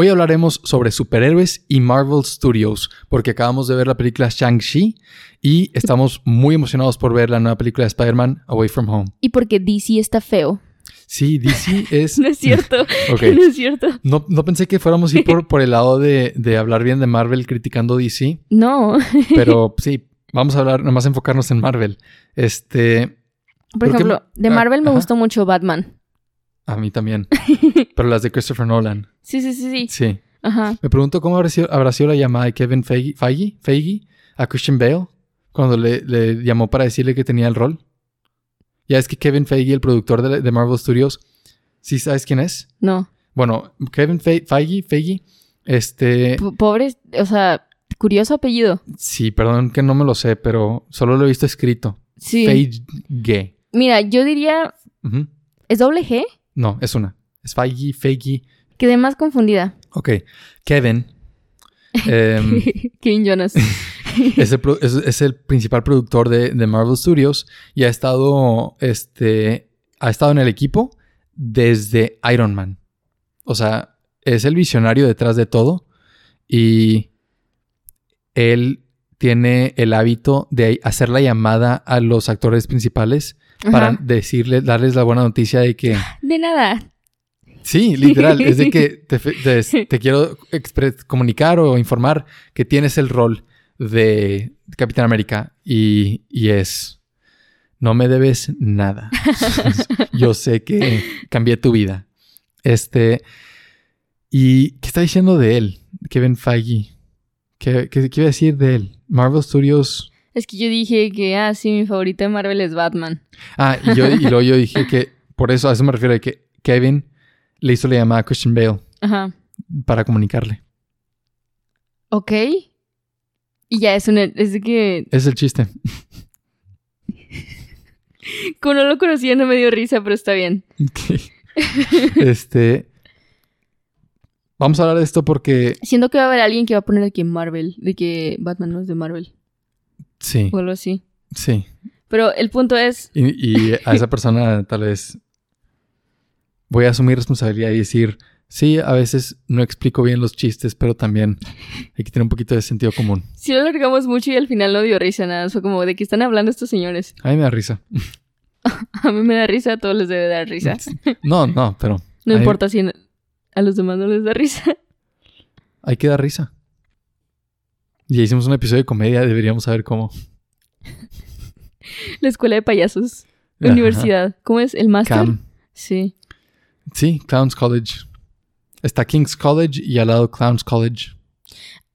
Hoy hablaremos sobre superhéroes y Marvel Studios, porque acabamos de ver la película Shang-Chi y estamos muy emocionados por ver la nueva película de Spider-Man Away From Home. Y porque DC está feo. Sí, DC es... No es cierto. No es cierto. No, no pensé que fuéramos a ir por, por el lado de, de hablar bien de Marvel criticando DC, No. pero sí, vamos a hablar, nomás enfocarnos en Marvel. Este, Por ¿Por qué ejemplo, de ah, Marvel me ajá. gustó mucho Batman. a mí también, pero las de Christopher Nolan. Sí, sí, sí, sí. Sí. Ajá. Me pregunto cómo habrá sido, habrá sido la llamada de Kevin Feige, Feige, Feige a Christian Bale cuando le, le llamó para decirle que tenía el rol. Ya es que Kevin Feige, el productor de, de Marvel Studios, ¿sí sabes quién es? No. Bueno, Kevin Fe- Feige, Feige, este... P- Pobre, o sea, curioso apellido. Sí, perdón que no me lo sé, pero solo lo he visto escrito. Sí. Feige. Mira, yo diría. ¿es doble G? No, es una. Es Feige, Feige. Quedé más confundida. Ok. Kevin. em, Kevin Jonas. es, el, pro- es- es el principal productor de, de Marvel Studios y ha estado, este, ha estado en el equipo desde Iron Man. O sea, es el visionario detrás de todo y él tiene el hábito de hacer la llamada a los actores principales para decirles, darles la buena noticia de que De nada. Sí, literal. es de que te, fe- te- te quiero comunicar o informar que tienes el rol de Capitán América y, y es... No me debes nada. Yo sé que cambié tu vida. Este... ¿Y qué está diciendo de él? Kevin Feige. ¿Qué, qué, qué iba a decir de él? Marvel Studios... Es que yo dije que, ah, sí, mi favorita de Marvel es Batman. Ah, y, yo, y luego yo dije que... Por eso, a eso me refiero de que Kevin le hizo la llamada a Christian Bale Ajá. para comunicarle. Ok. Y ya es un... Es de que... Es el chiste. Como no lo conocía no me dio risa, pero está bien. Este. Vamos a hablar de esto porque. Siento que va a haber alguien que va a poner aquí Marvel. De que Batman no es de Marvel. Sí, O algo así. sí. Pero el punto es... Y, y a esa persona tal vez. Voy a asumir responsabilidad y decir. Sí, a veces no explico bien los chistes, pero también hay que tener un poquito de sentido común. Si lo alargamos mucho y al final no dio risa nada. Fue como de que están hablando estos señores. A mí me da risa. A mí me da risa, a todos les debe dar risa. No, no, pero No importa si a los demás no les da risa. hay que dar risa. Ya hicimos un episodio de comedia, deberíamos saber cómo. La escuela de payasos. Universidad. ¿Cómo es? ¿El máster? Cam. Sí. Sí, Clowns College. Está King's College y al lado Clowns College.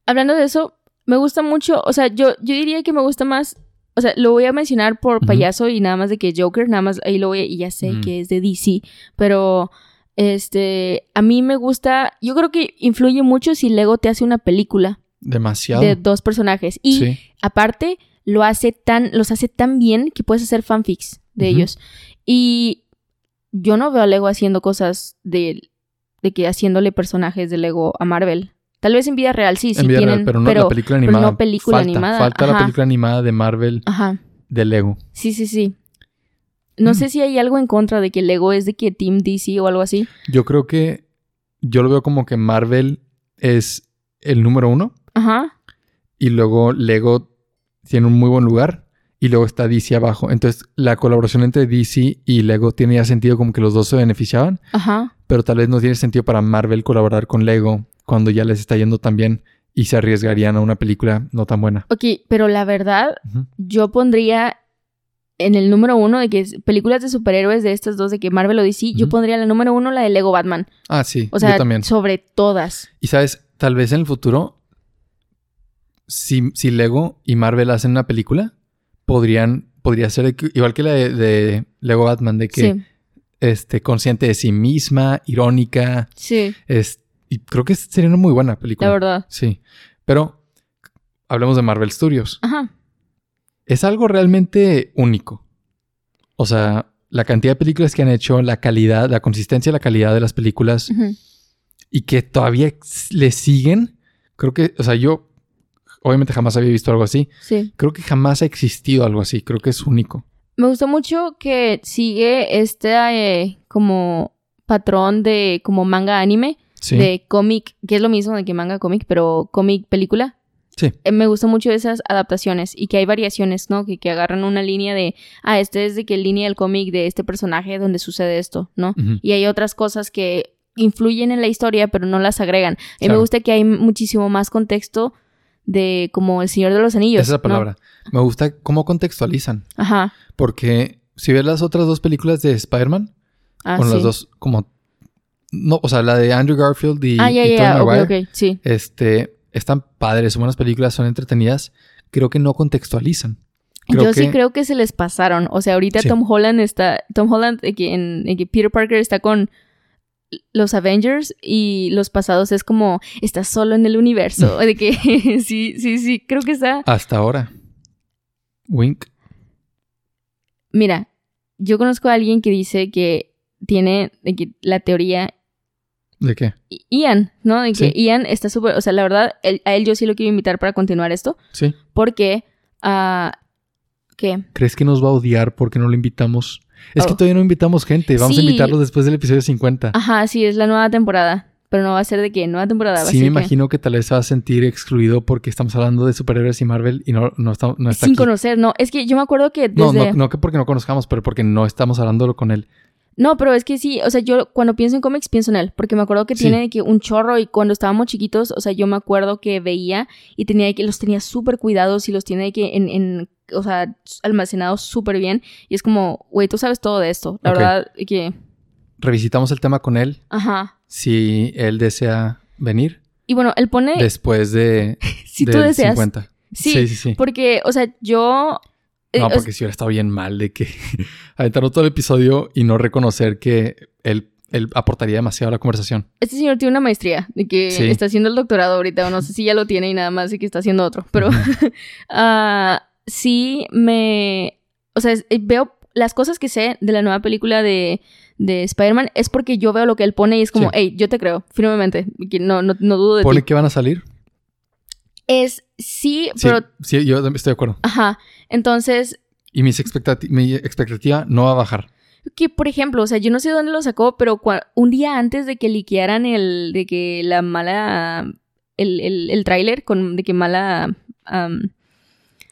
Hablando de eso, me gusta mucho, o sea, yo, yo diría que me gusta más, o sea, lo voy a mencionar por payaso y nada más de que Joker, nada más ahí lo voy a, y ya sé Mm. que es de DC, pero este, a mí me gusta, yo creo que influye mucho si Lego te hace una película Demasiado. de dos personajes y Sí. aparte lo hace tan, los hace tan bien que puedes hacer fanfics de ellos y yo no veo a Lego haciendo cosas de, de que haciéndole personajes de Lego a Marvel. Tal vez en vida real sí, sí en vida tienen, real, pero no pero, la película pero animada. no película falta, animada, Falta la película animada de Marvel Ajá, de Lego. sí, sí, sí. No Mm. sé si hay algo en contra de que Lego es de que Team DC o algo así. Yo creo que yo lo veo como que Marvel es el número uno Ajá, y luego Lego tiene un muy buen lugar y luego está DC abajo. Entonces la colaboración entre DC y Lego tiene ya sentido como que los dos se beneficiaban, ajá. pero tal vez no tiene sentido para Marvel colaborar con Lego cuando ya les está yendo tan bien y se arriesgarían a una película no tan buena. Ok, pero la verdad, yo pondría en el número uno de que películas de superhéroes de estas dos, de que Marvel o DC, yo Ujú. pondría en el número uno la de Lego Batman. Ah, sí, O sea, yo también. sobre todas. Y sabes, tal vez en el futuro, si, si Lego y Marvel hacen una película, podrían, podría ser igual que la de, de Lego Batman, de que Sí, este, consciente de sí misma, irónica, sí, es, y creo que sería una muy buena película. la verdad. Sí. Pero hablemos de Marvel Studios. Ajá. Es algo realmente único. O sea, la cantidad de películas que han hecho, la calidad, la consistencia la calidad de las películas y que todavía le siguen. Creo que, o sea, yo obviamente jamás había visto algo así. Sí. Creo que jamás ha existido algo así. Creo que es único. Me gustó mucho que sigue este eh, como patrón de como manga anime, Sí. de cómic, que es lo mismo de que manga cómic, pero cómic película. Sí. Eh, me gustó mucho esas adaptaciones y que hay variaciones, ¿no? Que, que agarran una línea de, ah, este es de que línea del cómic de este personaje donde sucede esto, ¿no? Y hay otras cosas que influyen en la historia, pero no las agregan. A mí me gusta que hay muchísimo más contexto de como El Señor de los Anillos. Esa es la ¿no? palabra. Me gusta cómo contextualizan. Ajá. Porque si ves las otras dos películas de Spider-Man, Ah, con sí. las dos como... No, o sea, la de Andrew Garfield y, ah, ya, y ok, Maguire, ok, sí. este, están padres, son buenas películas, son entretenidas. Creo que no contextualizan. Creo Yo sí creo que se les pasaron. O sea, ahorita Sí. Tom Holland está. Tom Holland, que, en, que Peter Parker está con los Avengers y los pasados es como está solo en el universo. de que sí, sí, sí. Creo que está. Hasta ahora. Wink. Mira, yo conozco a alguien que dice que tiene de que la teoría. ¿De qué? Ian, ¿no? De que Sí. Ian está súper. O sea, la verdad, él- a él yo sí lo quiero invitar para continuar esto. Sí. Porque. ah ¿Qué? ¿Crees que nos va a odiar porque no lo invitamos? Es que Oh. todavía no invitamos gente. Vamos a invitarlos después del episodio 50. Ajá, sí, es la nueva temporada. Pero no va a ser de qué, nueva temporada. va a Sí, me ser que- imagino que tal vez se va a sentir excluido porque estamos hablando de superhéroes y Marvel y no, no está, no está Sin aquí. conocer, no. Es que yo me acuerdo que No, no, no que porque no conozcamos, pero porque no estamos hablándolo con él. No, pero es que sí, o sea, yo cuando pienso en cómics pienso en él, porque me acuerdo que Sí. tiene que un chorro y cuando estábamos chiquitos, o sea, yo me acuerdo que veía y tenía que los tenía súper cuidados y los tiene que en, en o sea, almacenados súper bien y es como, güey, tú sabes todo de esto, la Ok. verdad que, Revisitamos el tema con él ajá. si él desea venir Y bueno, él pone, después de si tú deseas, 50. Sí, sí, sí. sí. porque, o sea, yo... eh, No, porque si hubiera estado bien mal de que aventarnos todo el episodio y no reconocer que él, él aportaría demasiado a la conversación. Este señor tiene una maestría, de que Sí. está haciendo el doctorado ahorita, o no sé si ya lo tiene y nada más de que está haciendo otro, pero ah, sí me... O sea, eh, veo las cosas que sé de la nueva película de, de Spider-Man es porque yo veo lo que él pone y es como, Sí. hey, yo te creo, firmemente, no, no, no dudo de ¿Pone ti. que van a salir? Es, sí, Sí, pero... sí, yo estoy de acuerdo. Ajá, entonces, Y mis expectati- mi expectativa no va a bajar. que por ejemplo, o sea, yo no sé dónde lo sacó, pero un día antes de que liquearan el, de que la mala, el, el, el tráiler con, de que mala am,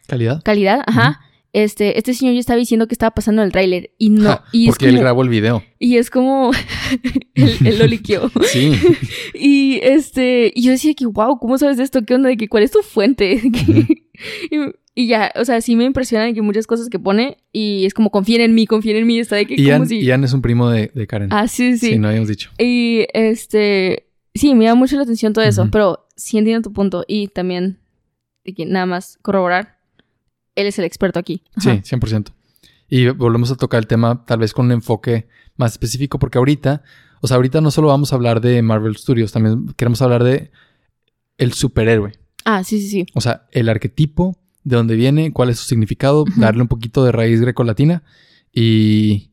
¿Calidad? calidad, ajá, este, este señor ya estaba diciendo que estaba pasando el tráiler y no, Ja, y es porque él grabó el video. y es como, él, él lo liqueó. Sí. Y este, y yo decía que, wow, ¿cómo sabes de esto? ¿Qué onda? De que, ¿Cuál es tu fuente? y, y ya, o sea, sí me impresiona de que muchas cosas que pone y es como confíen en mí, confíen en mí, está de que Ian, como si... Ian es un primo de, de Karen. Ah, sí, sí. Sí, no habíamos dicho. Y este, sí, me llama mucho la atención todo eso, pero sí entiendo tu punto y también de que nada más corroborar, él es el experto aquí. Ajá. Sí, 100%. Y volvemos a tocar el tema tal vez con un enfoque más específico porque ahorita, o sea, ahorita no solo vamos a hablar de Marvel Studios, también queremos hablar de el superhéroe. Ah, sí, sí, sí. O sea, el arquetipo, de dónde viene, cuál es su significado, darle un poquito de raíz grecolatina y,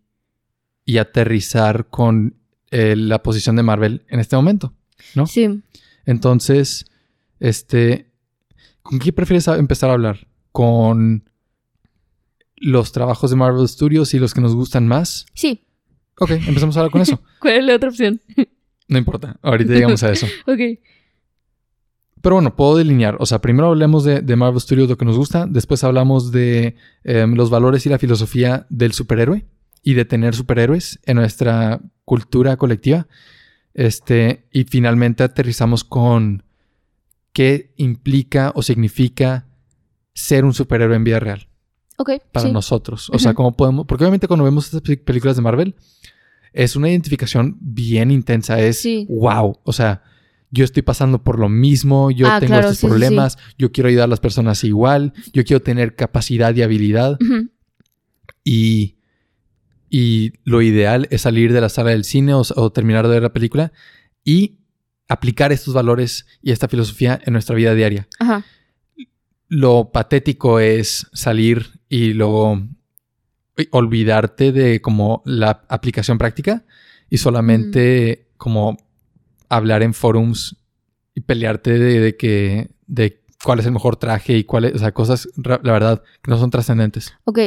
y aterrizar con eh, la posición de Marvel en este momento. ¿No? Sí. Entonces, este, ¿con qué prefieres empezar a hablar? ¿Con los trabajos de Marvel Studios y los que nos gustan más? Sí. Ok, empezamos ahora con eso. ¿Cuál es la otra opción? No importa, ahorita llegamos a eso. Ok. Pero bueno, puedo delinear. O sea, primero hablemos de, de Marvel Studios, lo que nos gusta. Después hablamos de em, los valores y la filosofía del superhéroe y de tener superhéroes en nuestra cultura colectiva. Este, y finalmente aterrizamos con qué implica o significa ser un superhéroe en vida real Ok. para sí. nosotros. O sea, cómo podemos. Porque obviamente cuando vemos estas pe- películas de Marvel, es una identificación bien intensa. Es Sí. wow. O sea, yo estoy pasando por lo mismo, yo Ah, tengo claro, estos sí, problemas, yo quiero ayudar a las personas igual, yo quiero tener capacidad y habilidad. Y, y lo ideal es salir de la sala del cine o, o terminar de ver la película y aplicar estos valores y esta filosofía en nuestra vida diaria. Ajá. Lo patético es salir y luego olvidarte de como la aplicación práctica y solamente como hablar en forums y pelearte de, que de cuál es el mejor traje y cuáles, o sea, cosas, la verdad, que no son trascendentes. Ok.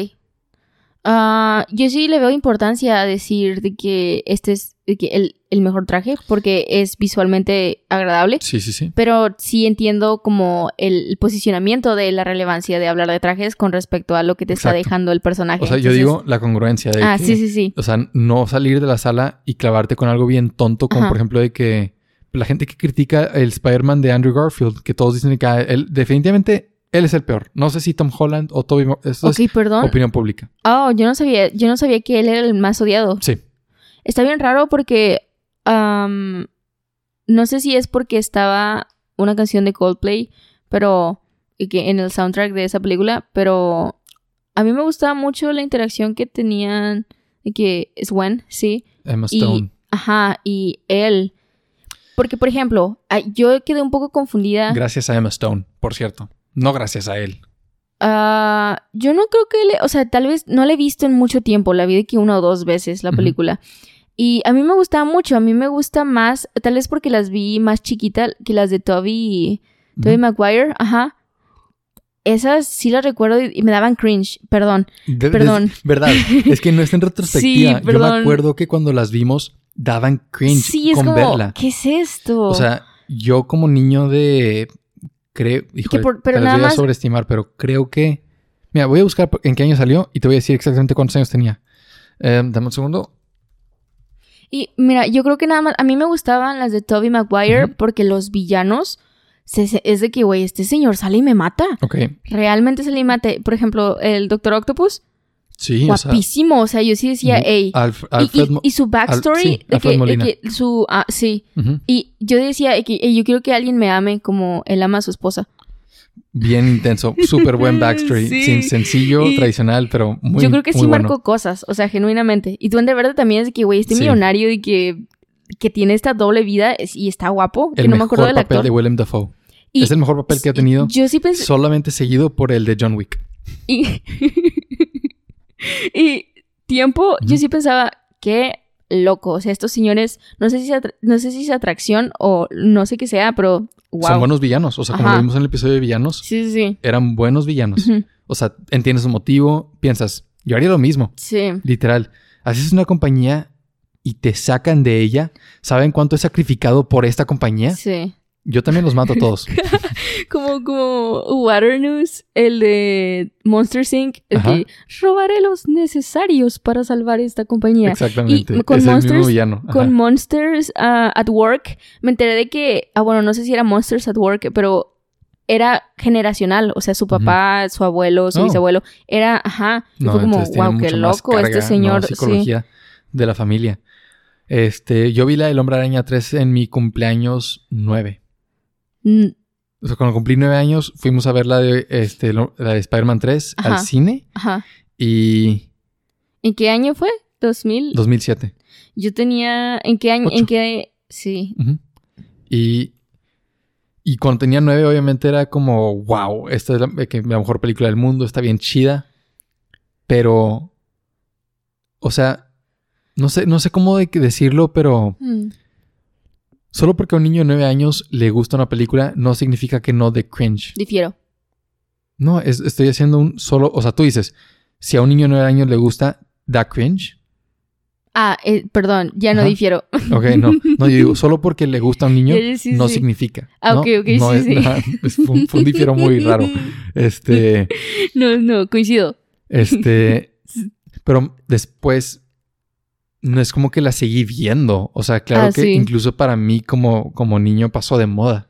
Ah, yo sí le veo importancia a decir de que este es que el, el, mejor traje porque es visualmente agradable. Sí, sí, sí. Pero sí entiendo como el, posicionamiento de la relevancia de hablar de trajes con respecto a lo que te está dejando el personaje. O sea, yo digo la congruencia de Ah, sí, sí, sí. O sea, no salir de la sala y clavarte con algo bien tonto como por ejemplo de que la gente que critica el Spider-Man de Andrew Garfield, que todos dicen que él definitivamente él es el peor. No sé si Tom Holland o Toby. Esto es perdón. opinión pública. Oh, yo no sabía, yo no sabía que él era el más odiado. Sí. Está bien raro porque no sé si es porque estaba una canción de Coldplay, pero que en el soundtrack de esa película, pero a mí me gustaba mucho la interacción que tenían que es Gwen, sí. Emma Stone. ajá, y él. Porque, por ejemplo, yo quedé un poco confundida. Gracias a Emma Stone, por cierto. No gracias a él. Ah, yo no creo que le, o sea, tal vez no le he visto en mucho tiempo, la vi de que una o dos veces la película. Y a mí me gustaba mucho, a mí me gusta más, tal vez porque las vi más chiquitas que las de Toby, Toby Maguire, ajá. Esas sí las recuerdo y me daban cringe, perdón. perdón. verdad, es que no es en retrospectiva. Yo me acuerdo que cuando las vimos daban cringe sí, es con verla. ¿Qué es esto? O sea, yo como niño de creo, híjole, pero nada voy a sobreestimar, pero creo que Mira, voy a buscar en qué año salió y te voy a decir exactamente cuántos años tenía. Eh, dame un segundo. Y mira, yo creo que nada más, a mí me gustaban las de Toby Maguire porque los villanos es de que, güey, este señor sale y me mata. Ok. Realmente sale y mata. Por ejemplo, el Doctor Octopus. Sí, Guapísimo. O sea, yo sí decía, ey. y, su backstory. que, su, ah, sí. Y yo decía, que, yo quiero que alguien me ame como él ama a su esposa. Bien intenso, súper buen backstory, sin sencillo, tradicional, pero muy Yo creo que sí marcó cosas, o sea, genuinamente. Y tú de verdad también es de que, güey, este millonario y que, que tiene esta doble vida y está guapo. El que no me acuerdo del papel de Willem Dafoe. es el mejor papel que ha tenido. Yo sí pensé... Solamente seguido por el de John Wick. Y, y tiempo, yo sí pensaba que loco. O sea, estos señores, no sé si, no sé si es atracción o no sé qué sea, pero son buenos villanos. O sea, como lo vimos en el episodio de villanos. Sí, sí, sí. Eran buenos villanos. O sea, entiendes su motivo, piensas, yo haría lo mismo. Sí. Literal. Haces una compañía y te sacan de ella. ¿Saben cuánto he sacrificado por esta compañía? Sí. Yo también los mato a todos. como, como Water News, el de Monster Inc. El que robaré los necesarios para salvar esta compañía. Exactamente. Y con Monsters, Con Monsters ah, at Work, me enteré de que, ah, bueno, no sé si era Monsters at Work, pero era generacional. O sea, su papá, su abuelo, su bisabuelo, era, ajá. fue como, wow, qué loco este señor. psicología de la familia. Este, yo vi la del Hombre Araña 3 en mi cumpleaños 9. O sea, cuando cumplí nueve años, fuimos a ver la de, este, la de Spider-Man 3 al cine. Ajá. Y... ¿En qué año fue? ¿2000? 2007. Yo tenía... ¿En qué año? ¿En qué...? Sí. Y... Y cuando tenía nueve, obviamente era como, wow, esta es la, mejor película del mundo, está bien chida. Pero... O sea, no sé, no sé cómo decirlo, pero... Mm. Solo porque a un niño de nueve años le gusta una película no significa que no de cringe. Difiero. No, estoy haciendo un solo. O sea, tú dices, si a un niño de nueve años le gusta, da cringe. Ah, eh, perdón, ya no difiero. Ok, no. No, yo digo, solo porque le gusta a un niño no significa. Ah, ok, ok, no sí, es, sí. fue, un, difiero muy raro. Este. No, no, coincido. Este. Pero después no es como que la seguí viendo. O sea, claro ah, que incluso para mí como, como niño pasó de moda.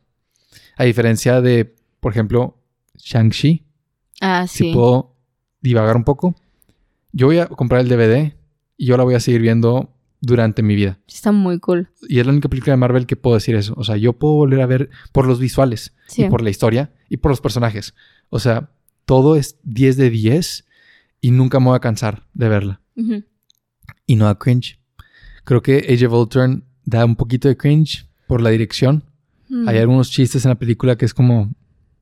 A diferencia de, por ejemplo, Shang-Chi. Ah, sí. Si puedo divagar un poco. Yo voy a comprar el DVD y yo la voy a seguir viendo durante mi vida. Está muy cool. Y es la única película de Marvel que puedo decir eso. O sea, yo puedo volver a ver por los visuales y por la historia y por los personajes. O sea, todo es 10 de 10 y nunca me voy a cansar de verla y no da cringe. Creo que Age of Ultron da un poquito de cringe por la dirección. Mm. Hay algunos chistes en la película que es como...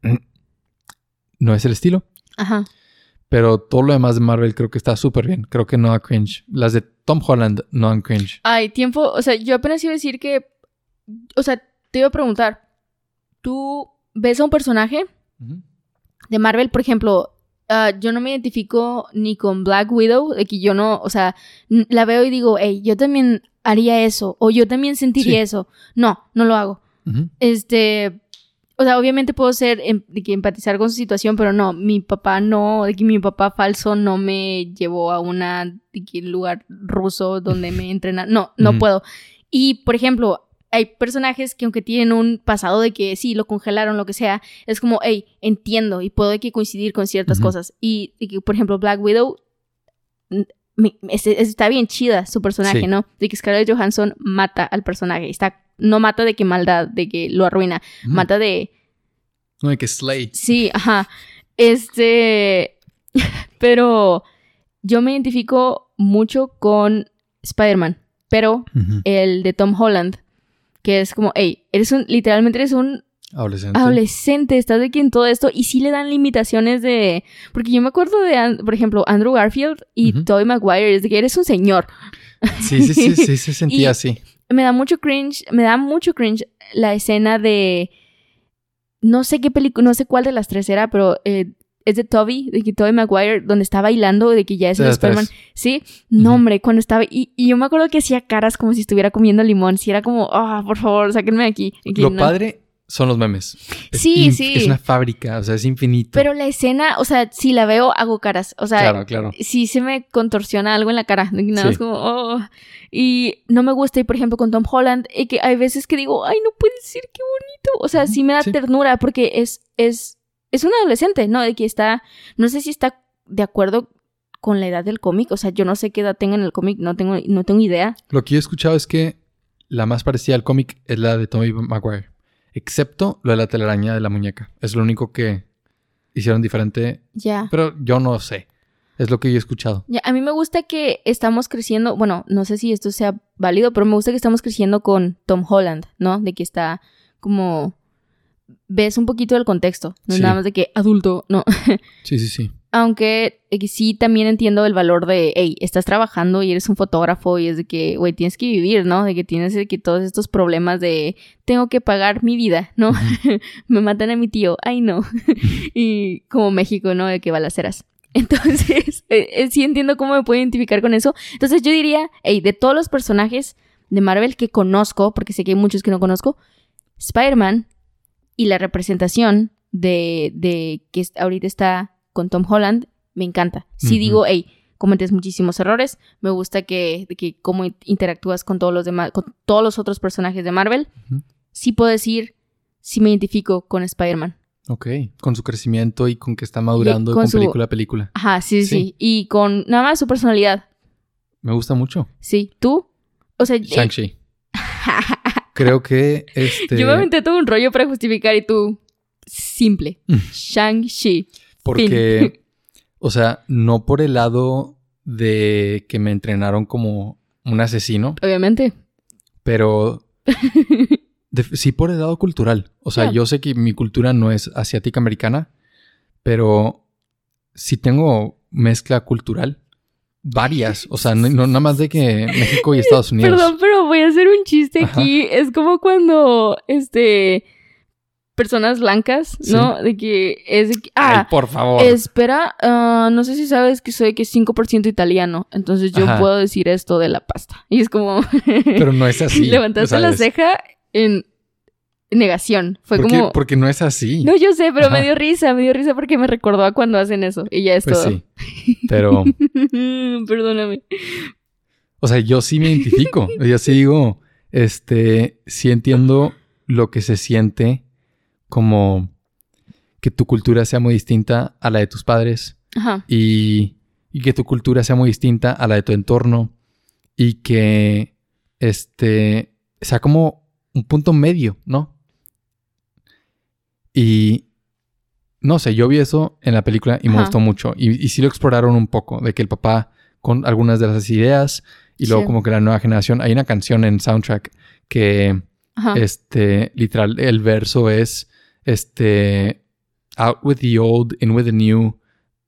No es el estilo. Ajá. Pero todo lo demás de Marvel creo que está súper bien. Creo que no da cringe. Las de Tom Holland no dan cringe. Ay, tiempo, o sea, yo apenas iba a decir que, o sea, te iba a preguntar, ¿tú ves a un personaje de Marvel, por ejemplo, ah, yo no me identifico ni con Black Widow, de que yo no, o sea, la veo y digo, hey, yo también haría eso, o yo también sentiría Sí. eso. No, no lo hago. Ujú. Este, o sea, obviamente puedo ser, em- de que empatizar con su situación, pero no, mi papá no, de que mi papá falso no me llevó a una, de que lugar ruso donde me entrenan. No, no Ujú. puedo. Y, por ejemplo, hay personajes que aunque tienen un pasado de que sí, lo congelaron, lo que sea, es como, hey, entiendo y puedo que coincidir con ciertas cosas. Y, y que, por ejemplo, Black Widow, me- está bien chida su personaje, Sí. ¿no? De que Scarlett Johansson mata al personaje. Está, no mata de que maldad, de que lo arruina. Mata de... No, de que Slay. Sí, ajá. Este... pero yo me identifico mucho con Spider-Man. Pero el de Tom Holland, que es como, hey, eres un, literalmente eres un Adolescente. adolescente, estás de aquí en todo esto y sí le dan limitaciones de, porque yo me acuerdo de, por ejemplo, Andrew Garfield y Ujú. Tobey Maguire, es de que eres un señor. Sí, sí, sí, sí, se sentía así. Me da mucho cringe, me da mucho cringe la escena de, no sé qué película, no sé cuál de las tres era, pero eh, es de Toby, de que Tobey Maguire, donde está bailando, de que ya es el Spider-Man. Sí, no, hombre, cuando estaba. Y, y yo me acuerdo que hacía caras como si estuviera comiendo limón. Si era como, ah, por favor, sáquenme de aquí. Y que Lo no. padre son los memes. Es Sí, inf- sí. Es una fábrica, o sea, es infinito. Pero la escena, o sea, si la veo, hago caras. O sea, claro, claro. sí se me contorsiona algo en la cara. Nada más Sí. como, oh. Y no me gusta, y por ejemplo, con Tom Holland, y que hay veces que digo, ay, no puede ser, qué bonito. O sea, sí me da Sí. ternura porque es, es, es un adolescente, ¿no? De que está, no sé si está de acuerdo con la edad del cómic. O sea, yo no sé qué edad tenga en el cómic, no tengo, no tengo idea. Lo que yo he escuchado es que la más parecida al cómic es la de Tommy Maguire. Excepto lo de la telaraña de la muñeca. Es lo único que hicieron diferente. Ya. Pero yo no sé. Es lo que yo he escuchado. Ya, a mí me gusta que estamos creciendo, bueno, no sé si esto sea válido, pero me gusta que estamos creciendo con Tom Holland, ¿no? De que está como ves un poquito del contexto, no es Sí. nada más de que adulto, no. Sí, sí, sí. Aunque eh, sí también entiendo el valor de, hey, estás trabajando y eres un fotógrafo y es de que, güey, tienes que vivir, ¿no? De que tienes de que todos estos problemas de, tengo que pagar mi vida, ¿no? Me matan a mi tío, ay no. y como México, ¿no? De que balaceras. Entonces, eh, eh, sí entiendo cómo me puedo identificar con eso. Entonces yo diría, hey, de todos los personajes de Marvel que conozco, porque sé que hay muchos que no conozco, Spider-Man y la representación de, de que ahorita está con Tom Holland, me encanta. Sí digo, hey, cometes muchísimos errores, me gusta que, que cómo interactúas con todos los demás, con todos los otros personajes de Marvel. Ujú. Sí puedo decir, sí me identifico con Spider-Man. Ok. Con su crecimiento y con que está madurando con con, su- película a película. Ajá, sí, sí, Sí. Y con nada más su personalidad. Me gusta mucho. Sí, tú. O sea, eh, Shang-Chi. Creo que este. yo me aventé todo un rollo para justificar y tú, simple. Mm. Shang-Chi. Porque, o sea, no por el lado de que me entrenaron como un asesino, Obviamente. pero de- sí por el lado cultural. O sea, yo sé que mi cultura no es asiática americana, pero sí tengo mezcla cultural. Varias. O sea, no, no nada más de que México y Estados Unidos. Perdón, pero voy a hacer un chiste Ajá. aquí. Es como cuando, este, personas blancas, ¿no? De que es de que, Ay, ah, por favor. espera, ah, no sé si sabes que soy que 5% italiano, entonces yo Ajá. puedo decir esto de la pasta. Y es como, Pero no es así. levantaste la ceja en negación. Fue porque, como, porque no es así. no, yo sé, pero me dio risa, me dio risa porque me recordó a cuando hacen eso. Y ya es pues todo. sí. Pero, Perdóname. o sea, yo sí me identifico. Yo sí digo, este, sí entiendo lo que se siente como que tu cultura sea muy distinta a la de tus padres Ajá. y, y que tu cultura sea muy distinta a la de tu entorno y que este sea como un punto medio, ¿no? Y no sé, yo vi eso en la película y me Ajá. gustó mucho. Y, y sí lo exploraron un poco, de que el papá con algunas de las ideas y luego Sí. como que la nueva generación. Hay una canción en soundtrack que Ajá. este, literal, el verso es, este, out with the old, in with the new,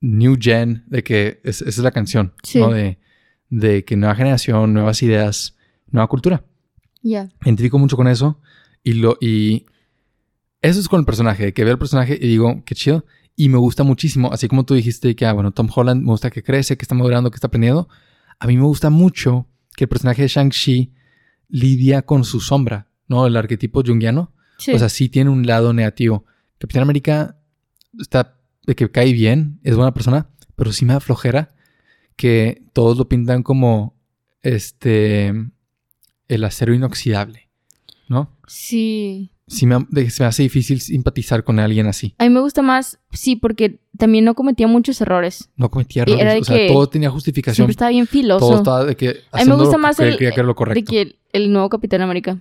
new gen, de que es- esa es la canción, Sí. ¿no? De, de que nueva generación, nuevas ideas, nueva cultura. Ya. Identifico mucho con eso y lo y eso es con el personaje, que veo el personaje y digo, qué chido. Y me gusta muchísimo, así como tú dijiste que, ah, bueno, Tom Holland me gusta que crece, que está madurando, que está aprendiendo. A mí me gusta mucho que el personaje de Shang-Chi lidia con su sombra, ¿no? El arquetipo junguiano. Sí. O sea, sí tiene un lado negativo. Capitán América está de que cae bien, es buena persona, pero sí me da flojera que todos lo pintan como este el acero inoxidable, ¿no? sí. Sí me, de- se me hace difícil simpatizar con alguien así. A mí me gusta más, sí, porque también no cometía muchos errores. No cometía era errores, de o sea, que todo tenía justificación, Siempre estaba bien filoso. todo estaba de que A mí me gusta que más él el- que era lo de correcto. que el, el nuevo Capitán América.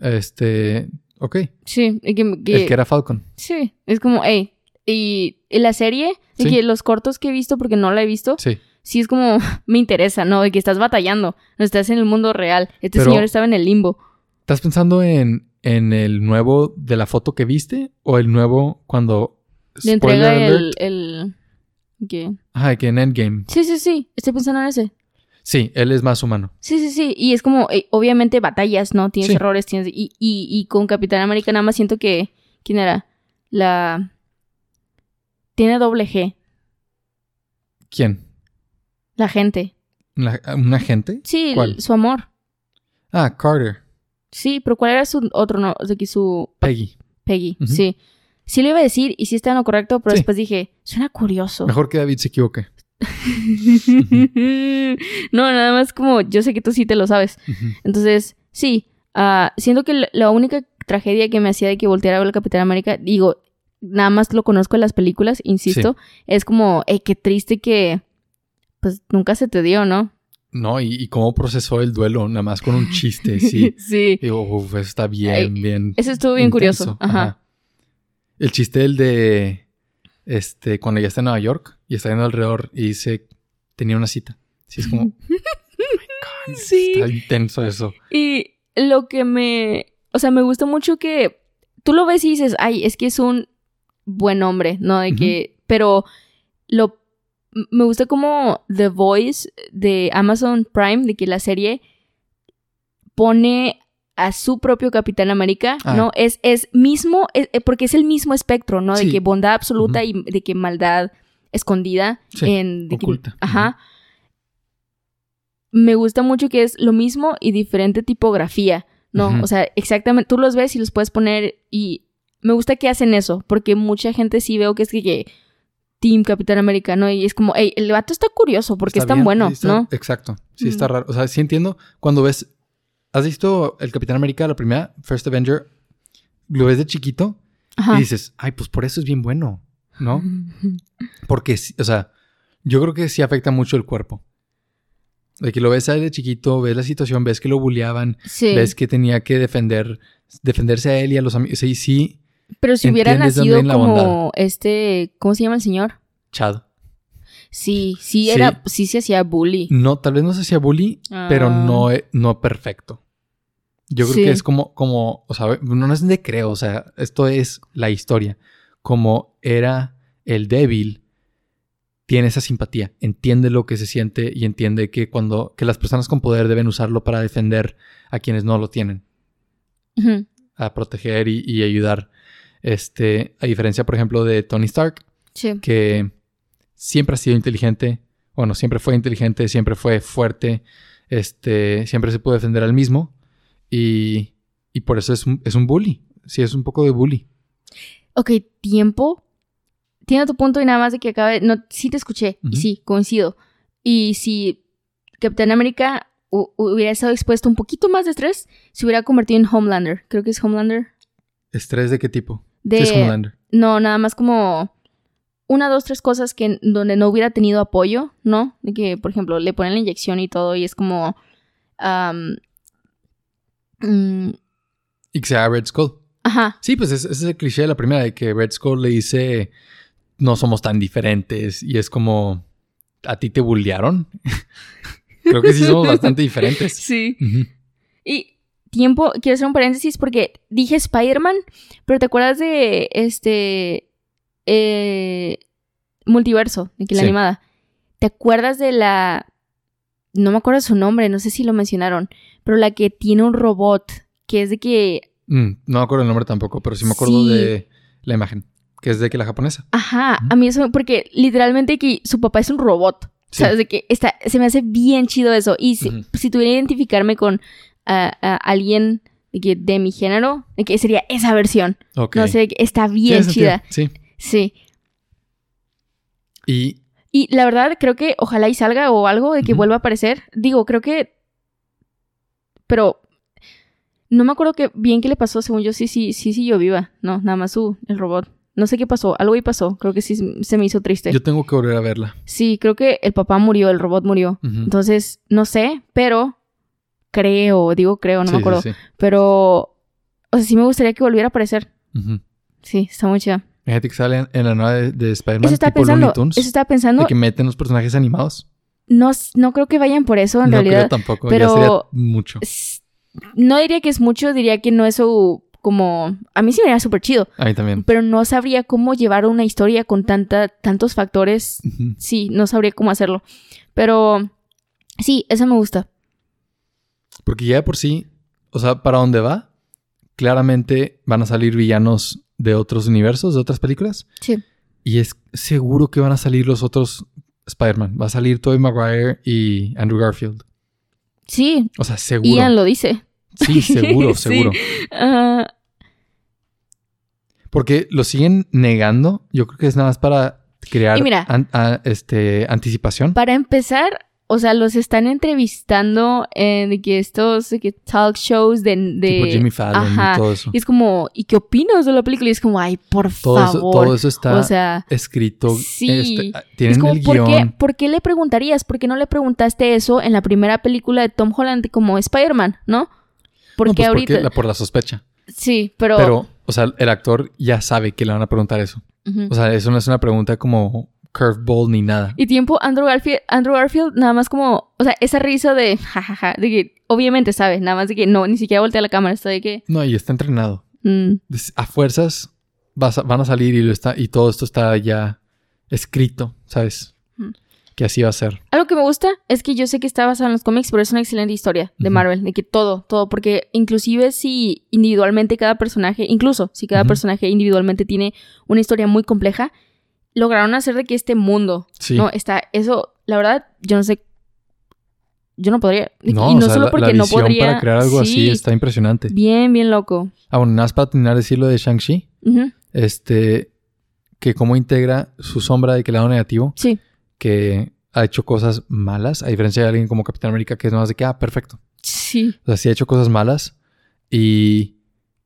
Este, ok, Sí, que, que- el que era Falcon. sí, es como, hey, y, y la serie, de Sí. que los cortos que he visto, porque no la he visto, Sí, sí es como, me interesa, ¿no? De que estás batallando, no estás en el mundo real. Este Pero- señor estaba en el limbo. ¿Estás pensando en, en el nuevo de la foto que viste o el nuevo cuando Le entrega spoiler el... alert? el ¿qué? Ajá, que en Endgame. Sí, sí, sí, estoy pensando en ese. Sí, él es más humano. Sí, sí, sí. Y es como, eh, obviamente, batallas, ¿no? Tienes Sí. errores, tienes. Y, y, y con Capitán América nada más siento que. ¿Quién era? La. Tiene doble G. ¿Quién? La gente. ¿La- ¿Un agente? Sí, su amor. Ah, Carter. Sí, pero ¿cuál era su otro no? O sea, que su. Peggy. Peggy. Sí. Sí lo iba a decir y sí está en lo correcto, pero Sí. después dije, suena curioso. Mejor que David se equivoque. no, nada más como yo sé que tú sí te lo sabes. Entonces, sí, ah, siento que la- única tragedia que me hacía de que volteara a ver al Capitán América, digo, nada más lo conozco en las películas, insisto, es como, "Ey, qué triste que, pues, nunca se te dio, ¿no? No, y, y cómo procesó el duelo, nada más con un chiste, sí. sí. Digo, uf, eso está bien, Ay, bien. Eso estuvo bien intenso. curioso. Ajá. El chiste el de este cuando ya está en Nueva York y está yendo alrededor y dice tenía una cita. Sí, es como oh my God, Sí. está intenso eso. Y lo que me, o sea, me gustó mucho que tú lo ves y dices, ay, es que es un buen hombre, ¿no? De Ujú. que, pero lo, me gusta como The Voice de Amazon Prime, de que la serie pone a su propio Capitán América, Ah. ¿no? Es, es mismo, es- eh, porque es el mismo espectro, ¿no? De que bondad absoluta y de que maldad escondida Sí, en... de que- oculta. ajá. Me gusta mucho que es lo mismo y diferente tipografía, ¿no? O sea, exactamente, tú los ves y los puedes poner y me gusta que hacen eso, porque mucha gente sí veo que es que, que Team Capitán América, ¿no? Y es como, hey, el vato está curioso porque es tan bien, bueno, está- ¿no? Exacto. Sí, está raro. O sea, sí entiendo. Cuando ves. ¿Has visto el Capitán América, la primera, First Avenger? Lo ves de chiquito Ajá. y dices, ay, pues por eso es bien bueno, ¿no? Porque, o sea, yo creo que sí afecta mucho el cuerpo. De que lo ves ahí de chiquito, ves la situación, ves que lo bulleaban, Sí. ves que tenía que defender, defenderse a él y a los amigos. Sí, sí, Pero si hubiera nacido como bondad. este, ¿cómo se llama el señor? Chad. Sí, sí era, sí se hacía bully. No, tal vez no se hacía bully, pero Ah. no, e- no perfecto. Yo creo Sí. que es como, como, o sea, no es de creo, o sea, esto es la historia. Como era el débil, tiene esa simpatía, entiende lo que se siente y entiende que cuando, que las personas con poder deben usarlo para defender a quienes no lo tienen, a proteger y, y ayudar. Este, a diferencia, por ejemplo, de Tony Stark, Sí. que siempre ha sido inteligente, bueno, siempre fue inteligente, siempre fue fuerte, este, siempre se pudo defender al mismo y, y por eso es un, es un bully, sí, es un poco de bully. Ok, tiempo. Tiene tu punto y nada más de que acabe. No, sí te escuché. Y sí, coincido. Y si Capitán América hu- hubiera estado expuesto a un poquito más de estrés, se hubiera convertido en Homelander. Creo que es Homelander. ¿Estrés de qué tipo? De, Sí, es Homelander. No, nada más como una, dos, tres cosas que donde no hubiera tenido apoyo, ¿no? De que, por ejemplo, le ponen la inyección y todo y es como. mm, Y que sea Red Skull. ajá. Sí, pues ese es el cliché de la primera, de que Red Skull le dice, no somos tan diferentes y es como, ¿a ti te bullearon? Creo que sí somos bastante diferentes. Sí. Ujú. Y tiempo, quiero hacer un paréntesis porque dije Spider-Man, pero ¿te acuerdas de este eh, multiverso, de que la Sí. animada. ¿Te acuerdas de la... No me acuerdo su nombre, no sé si lo mencionaron, pero la que tiene un robot, que es de que... Mm, no me acuerdo el nombre tampoco, pero sí me acuerdo Sí. de la imagen, que es de que la japonesa. Ajá, a mí eso, porque literalmente que su papá es un robot. Sí. ¿Sabes? De que está, se me hace bien chido eso. Y si, si tuviera que identificarme con ah, alguien de, que, de mi género, de que sería esa versión. Ok. No sé, está bien chida. Sí. Sí. Y Y la verdad, creo que ojalá y salga o algo de que vuelva a aparecer. Digo, creo que. Pero. No me acuerdo que bien qué le pasó, según yo, sí, sí, sí, sí, yo viva. No, nada más su, el robot. No sé qué pasó, algo ahí pasó. Creo que sí se me hizo triste. yo tengo que volver a verla. Sí, creo que el papá murió, el robot murió. Entonces, no sé, pero creo, digo creo, no Sí, me acuerdo. sí. Pero, o sea, sí me gustaría que volviera a aparecer. Sí, está muy chida. Fíjate que sale en, en la nueva de, de Spider-Man, tipo pensando, Looney Tunes, eso estaba pensando. de que meten los personajes animados. No, no creo que vayan por eso, en no realidad. creo tampoco, pero- ya sería mucho. No diría que es mucho, diría que no es su, como... A mí sí me era súper chido, A mí también. pero no sabría cómo llevar una historia con tanta, tantos factores. Sí, no sabría cómo hacerlo. Pero sí, eso me gusta. Porque ya de por sí, o sea, para dónde va, claramente van a salir villanos de otros universos, de otras películas. Sí. Y es seguro que van a salir los otros Spider-Man. Va a salir Tobey Maguire y Andrew Garfield. Sí, O sea, seguro. Ian lo dice. Sí, seguro, Sí. seguro. Porque lo siguen negando. Yo creo que es nada más para crear mira. an- este, anticipación. para empezar, o sea, los están entrevistando en de que estos de que talk shows de... de tipo Jimmy Fallon Ajá. y todo eso. Y es como, ¿y qué opinas de la película? Y es como, ay, por Todo eso, favor. todo eso está o sea, escrito. sí. este, es tienen como, el ¿por qué. ¿por qué le preguntarías? ¿Por qué no le preguntaste eso en la primera película de Tom Holland como Spider-Man, no? Porque No, pues ahorita... porque la- por la sospecha. Sí, pero... Pero, o sea, el actor ya sabe que le van a preguntar eso. O sea, eso no es una pregunta como curveball ni nada. Y tiempo, Andrew Garfield, Andrew Garfield, nada más como, o sea, esa risa de jajaja, de que obviamente sabe, nada más de que no, ni siquiera voltea la cámara, está de que. No, y está entrenado. mm, A fuerzas vas a- van a salir y, lo está, y todo esto está ya escrito, ¿sabes? Ujú. Que así va a ser. Algo que me gusta es que yo sé que está basado en los cómics, pero es una excelente historia de. Marvel, de que todo, todo, porque inclusive si individualmente cada personaje, incluso si cada personaje individualmente tiene una historia muy compleja, lograron hacer de que este mundo, Sí. no, está, eso, la verdad, yo no sé, yo no podría, y No, no o sea, solo la, porque la no visión podría, para crear algo así sí, está impresionante. bien, bien loco. Ah, bueno, nada más para terminar de decir lo de Shang-Chi. Este, que cómo integra su sombra de que lado negativo, Sí, que ha hecho cosas malas, a diferencia de alguien como Capitán América, que es más de que, ah, perfecto. sí. O sea, sí ha hecho cosas malas y,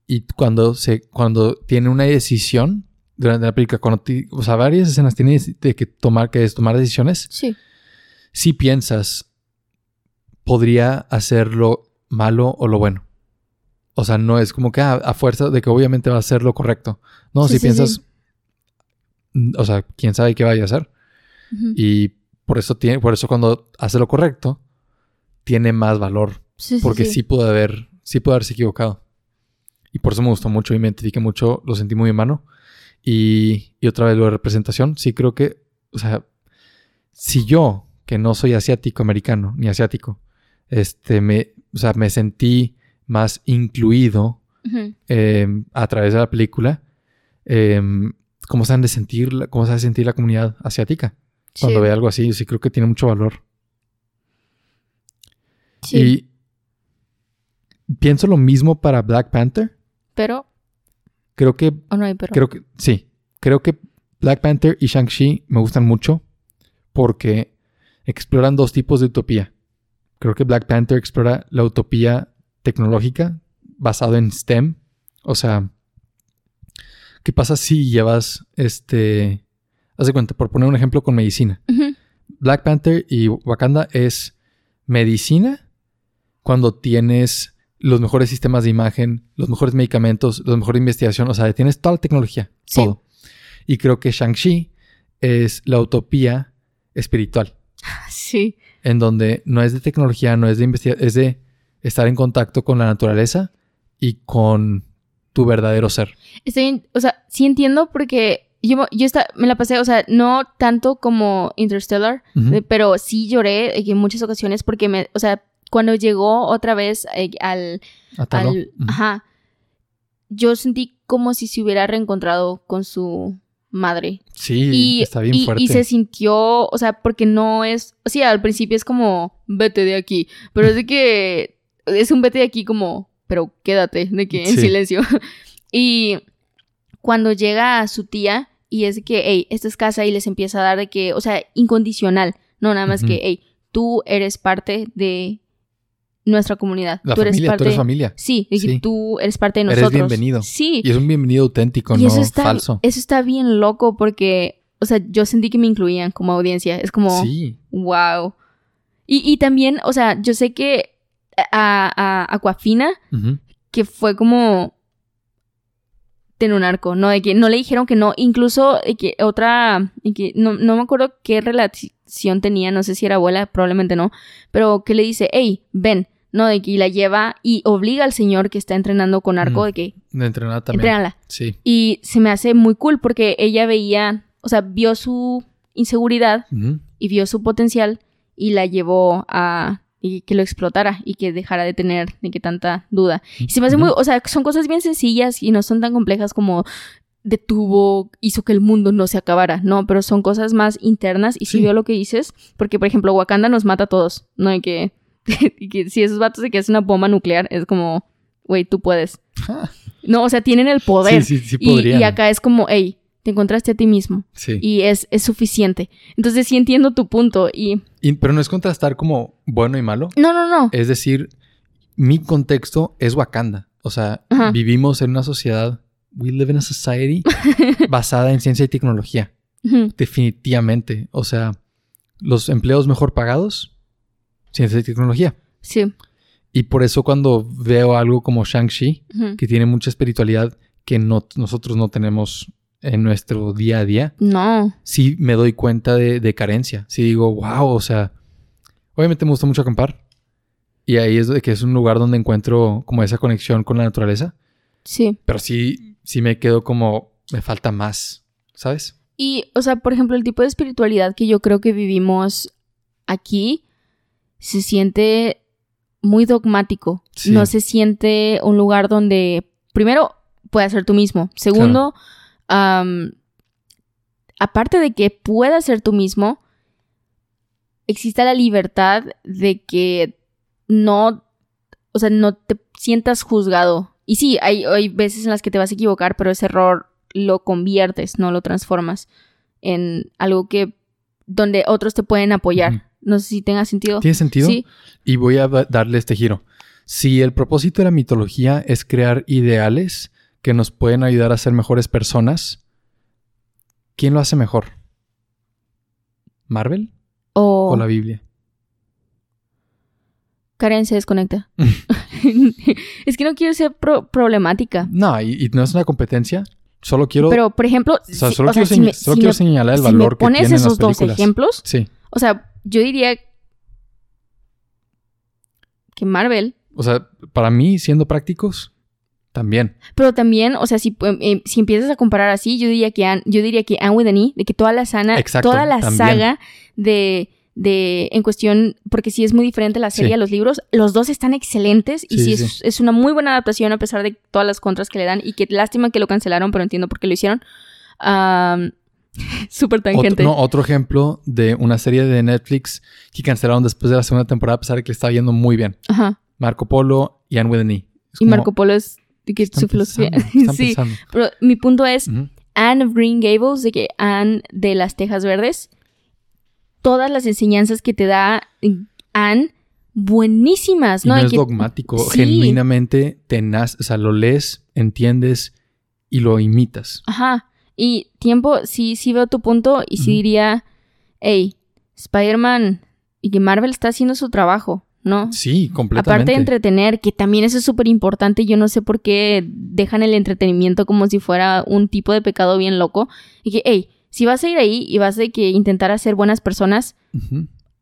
y cuando, se, cuando tiene una decisión durante la película, cuando ti- o sea, varias escenas tiene de que tomar, que es tomar decisiones, Sí, si piensas, podría hacerlo malo o lo bueno. O sea, no es como que ah, a fuerza de que obviamente va a hacer lo correcto. No, Sí, si sí, piensas, mm, o sea, quién sabe qué vaya a hacer. ujú. Y por eso tiene, por eso cuando hace lo correcto, tiene más valor. Porque sí. pudo haber, sí pudo haberse equivocado. Y por eso me gustó mucho y me identifiqué mucho, lo sentí muy humano. Y, y otra vez lo de representación, sí creo que, o sea, si yo, que no soy asiático americano ni asiático, este, me, o sea, me sentí más incluido eh, a través de la película, eh, ¿cómo se han de sentir, la- cómo se ha de sentir la comunidad asiática? Cuando Sí, ve algo así, sí creo que tiene mucho valor. sí. Y pienso lo mismo para Black Panther. Pero, Creo que, no hay creo que, sí. Creo que Black Panther y Shang-Chi me gustan mucho porque exploran dos tipos de utopía. Creo que Black Panther explora la utopía tecnológica basado en STEM. O sea, ¿qué pasa si llevas este... Haz de cuenta, por poner un ejemplo con medicina. Ujú. Black Panther y Wakanda es medicina cuando tienes los mejores sistemas de imagen, los mejores medicamentos, los mejores investigación, o sea, tienes toda la tecnología, Sí. todo. Y creo que Shang-Chi es la utopía espiritual, Sí. en donde no es de tecnología, no es de investigación, es de estar en contacto con la naturaleza y con tu verdadero ser. Estoy, o sea, sí entiendo porque yo, yo esta- me la pasé, o sea, no tanto como Interstellar, pero sí lloré en muchas ocasiones porque me, o sea, cuando llegó otra vez eh, al, ajá, yo sentí como si se hubiera reencontrado con su madre. Sí, y, está bien y- fuerte. y se sintió, o sea, porque no es, o sea, al principio es como, vete de aquí, pero es de que es un vete de aquí como, pero quédate, de que en Sí. silencio. y cuando llega a su tía y es de que, hey, esta es casa y les empieza a dar de que, o sea, incondicional, no nada más que, hey, tú eres parte de nuestra comunidad. La tú eres familia, parte tú eres familia. Sí, que Sí. tú eres parte de Eres nosotros. bienvenido. Sí. Y es un bienvenido auténtico, Y no está, falso. eso está bien loco porque, o sea, yo sentí que me incluían como audiencia. Es como, Sí. wow. Y, y también, o sea, yo sé que a, a Aquafina, que fue como tener un arco, ¿no? De que no le dijeron que no, incluso de que otra, de que no, no me acuerdo qué relación tenía, no sé si era abuela, probablemente no, pero que le dice, hey, ven, ¿no? De que la lleva y obliga al señor que está entrenando con arco Mm. de que De entrenar también. entrénala. Sí. Y se me hace muy cool porque ella veía, o sea, vio su inseguridad y vio su potencial y la llevó a y que lo explotara y que dejara de tener ni que tanta duda. Y se me hace muy, o sea, son cosas bien sencillas y no son tan complejas como detuvo, hizo que el mundo no se acabara, no, pero son cosas más internas y si Sí. veo lo que dices, porque por ejemplo Wakanda nos mata a todos, no y que, y que si esos vatos de que es una bomba nuclear es como, güey, tú puedes. No, o sea, tienen el poder. Sí, sí, sí Y- y, acá es como, hey, te encontraste a ti mismo Sí. y es, es suficiente. Entonces sí entiendo tu punto y... Y- pero no es contrastar como bueno y malo. No, no, no. Es decir, mi contexto es Wakanda. O sea, Ajá. vivimos en una sociedad, we live in a society basada en ciencia y tecnología. Definitivamente. O sea, los empleos mejor pagados, ciencia y tecnología. Sí. Y por eso cuando veo algo como Shang-Chi, que tiene mucha espiritualidad que no, nosotros no tenemos en nuestro día a día, No. sí me doy cuenta de, de carencia. Sí digo, wow, o sea, obviamente me gusta mucho acampar. Y ahí es que es un lugar donde encuentro como esa conexión con la naturaleza. Sí. Pero sí, sí me quedo como, me falta más, ¿sabes? Y, o sea, por ejemplo, el tipo de espiritualidad que yo creo que vivimos aquí se siente muy dogmático. Sí. No se siente un lugar donde, primero, puedas ser tú mismo. Segundo, aparte de que puedas ser tú mismo, exista la libertad de que no, o sea, no te sientas juzgado. Y sí, hay, hay veces en las que te vas a equivocar, pero ese error lo conviertes, no lo transformas en algo que donde otros te pueden apoyar. No sé si tenga sentido. ¿Tiene sentido? Sí, Y voy a da- darle este giro. Si el propósito de la mitología es crear ideales que nos pueden ayudar a ser mejores personas, ¿quién lo hace mejor? ¿Marvel o o la Biblia? Karen se desconecta. es que no quiero ser pro- problemática. No, y, y no es una competencia. Solo quiero, Pero, por ejemplo, o sea, si- solo o sea, quiero, si señ- me- solo si quiero me- señalar el valor me que pones tienen esos las dos películas. ejemplos, Sí. o sea, yo diría que Marvel, O sea, para mí, siendo prácticos, también. pero también, o sea, si, eh, eh, si empiezas a comparar así, yo diría que Anne, yo diría que Anne with an E, de que toda la sana, Exacto, toda la también. saga de, de, en cuestión, porque sí es muy diferente la serie Sí. a los libros, los dos están excelentes y Sí, es, es una muy buena adaptación a pesar de todas las contras que le dan y que lástima que lo cancelaron, pero entiendo por qué lo hicieron. Am, Súper Otro, tangente. no, otro ejemplo de una serie de Netflix que cancelaron después de la segunda temporada a pesar de que le estaba yendo muy bien. Ajá. Marco Polo y Anne with an E. Es Y como, Marco Polo es de que su filosofía. sí, pero mi punto es. Anne of Green Gables, de que Anne de las Tejas Verdes, todas las enseñanzas que te da Anne, buenísimas, Y ¿no? no, es que- dogmático. sí. Genuinamente tenaz. O sea, lo lees, entiendes y lo imitas. Ajá. Y tiempo, sí, sí veo tu punto y sí diría, hey, Spider-Man y que Marvel está haciendo su trabajo, ¿no? Sí, completamente. Aparte de entretener, que también eso es súper importante, yo no sé por qué dejan el entretenimiento como si fuera un tipo de pecado bien loco. Y que, hey, si vas a ir ahí y vas a que intentar hacer buenas personas,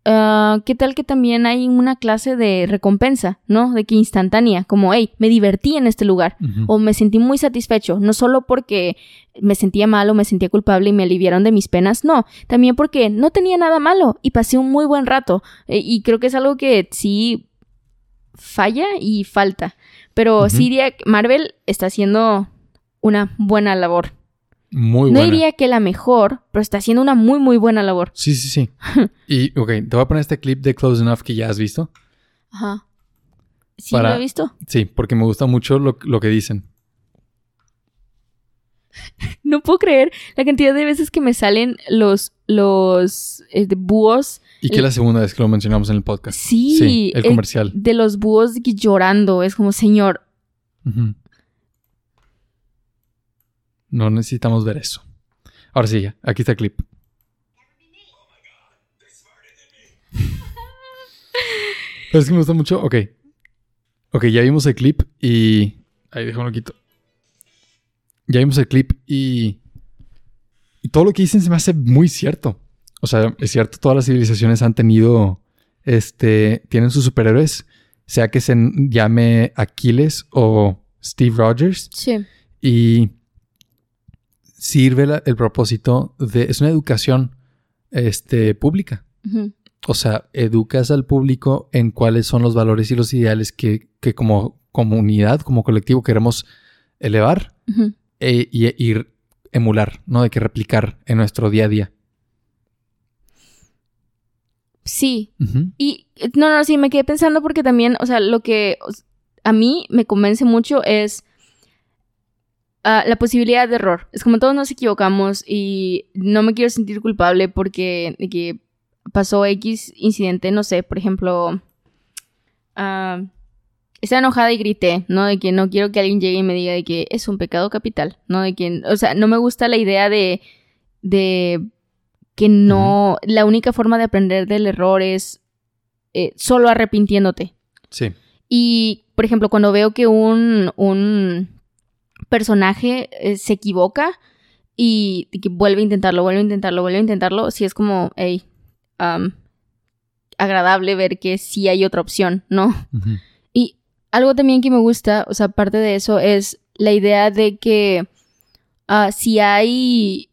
ah, ¿qué tal que también hay una clase de recompensa, ¿no? De que instantánea, como, hey, me divertí en este lugar o me sentí muy satisfecho, no solo porque me sentía mal o me sentía culpable y me aliviaron de mis penas, no, también porque no tenía nada malo y pasé un muy buen rato. Eh, y creo que es algo que sí falla y falta. Pero sí diría que Marvel está haciendo una buena labor. Muy no buena. diría que la mejor, pero está haciendo una muy, muy buena labor. Sí, sí, sí. y, ok, te voy a poner este clip de Close Enough que ya has visto. Ajá. Sí, Para- lo he visto. Sí, porque me gusta mucho lo, lo que dicen. No puedo creer la cantidad de veces que me salen los, los eh, búhos. Y que es la segunda vez que lo mencionamos en el podcast. Sí, el el- comercial. De los búhos llorando. Es como, señor, Ujú. No necesitamos ver eso. Ahora sí, ya. Aquí está el clip. Pero es que me gusta mucho. Ok. Ok, ya vimos el clip y. Ahí déjame quito. Ya vimos el clip y. Y todo lo que dicen se me hace muy cierto. O sea, es cierto, todas las civilizaciones han tenido. Este. Tienen sus superhéroes. Sea que se llame Aquiles o Steve Rogers. sí. Y sirve la- el propósito de. Es una educación este, pública. O sea, educas al público en cuáles son los valores y los ideales que, que como comunidad, como colectivo queremos elevar e- y, y emular, ¿no? De que replicar en nuestro día a día. Sí. Y no, no, sí, me quedé pensando porque también, o sea, lo que a mí me convence mucho es ah, la posibilidad de error. Es como todos nos equivocamos y no me quiero sentir culpable porque de que pasó X incidente, no sé, por ejemplo, ah, estaba enojada y grité, ¿no? De que no quiero que alguien llegue y me diga de que es un pecado capital, ¿no? De que, o sea, no me gusta la idea de, de que no, la única forma de aprender del error es eh, solo arrepintiéndote. Sí. Y, por ejemplo, cuando veo que un, un personaje eh, se equivoca y, vuelve a intentarlo, vuelve a intentarlo, vuelve a intentarlo, sí es como, hey, am, agradable ver que sí hay otra opción, ¿no? Y algo también que me gusta, o sea, aparte de eso, es la idea de que ah, si hay,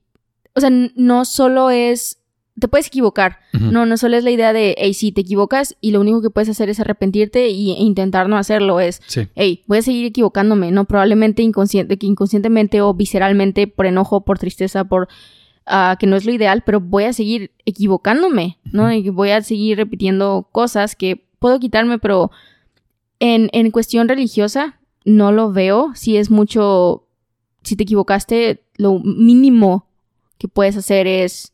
o sea, no solo es, te puedes equivocar, no, no solo es la idea de, hey, sí, te equivocas y lo único que puedes hacer es arrepentirte y- e intentar no hacerlo, es, Sí. hey, voy a seguir equivocándome, ¿no? Probablemente inconsciente, que inconscientemente o visceralmente, por enojo, por tristeza, por ah, que no es lo ideal, pero voy a seguir equivocándome, ¿no? Y voy a seguir repitiendo cosas que puedo quitarme, pero en, en cuestión religiosa no lo veo. Si es mucho, si te equivocaste, lo mínimo que puedes hacer es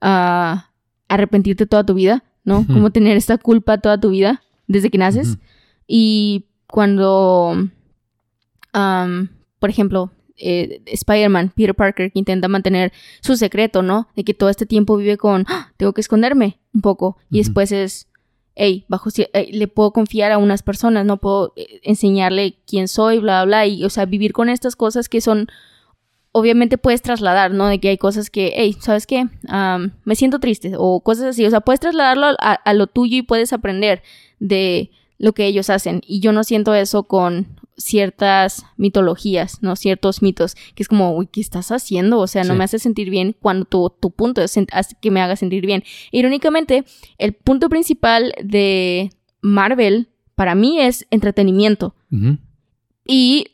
ah, arrepentirte toda tu vida, ¿no? Como tener esta culpa toda tu vida desde que naces. Y cuando, por ejemplo, eh, Spider-Man, Peter Parker, que intenta mantener su secreto, ¿no? De que todo este tiempo vive con, "Ah, tengo que esconderme un poco. Y después es, hey, bajo, eh, le puedo confiar a unas personas, no puedo eh, enseñarle quién soy, bla, bla, bla. Y, o sea, vivir con estas cosas que son, obviamente puedes trasladar, ¿no? De que hay cosas que, hey, ¿sabes qué? Me siento triste o cosas así. O sea, puedes trasladarlo a, a lo tuyo y puedes aprender de lo que ellos hacen. Y yo no siento eso con ciertas mitologías, ¿no? Ciertos mitos, que es como, uy, ¿qué estás haciendo? O sea, no Sí. me hace sentir bien cuando tu, tu punto es que me haga sentir bien. Irónicamente, el punto principal de Marvel para mí es entretenimiento. Y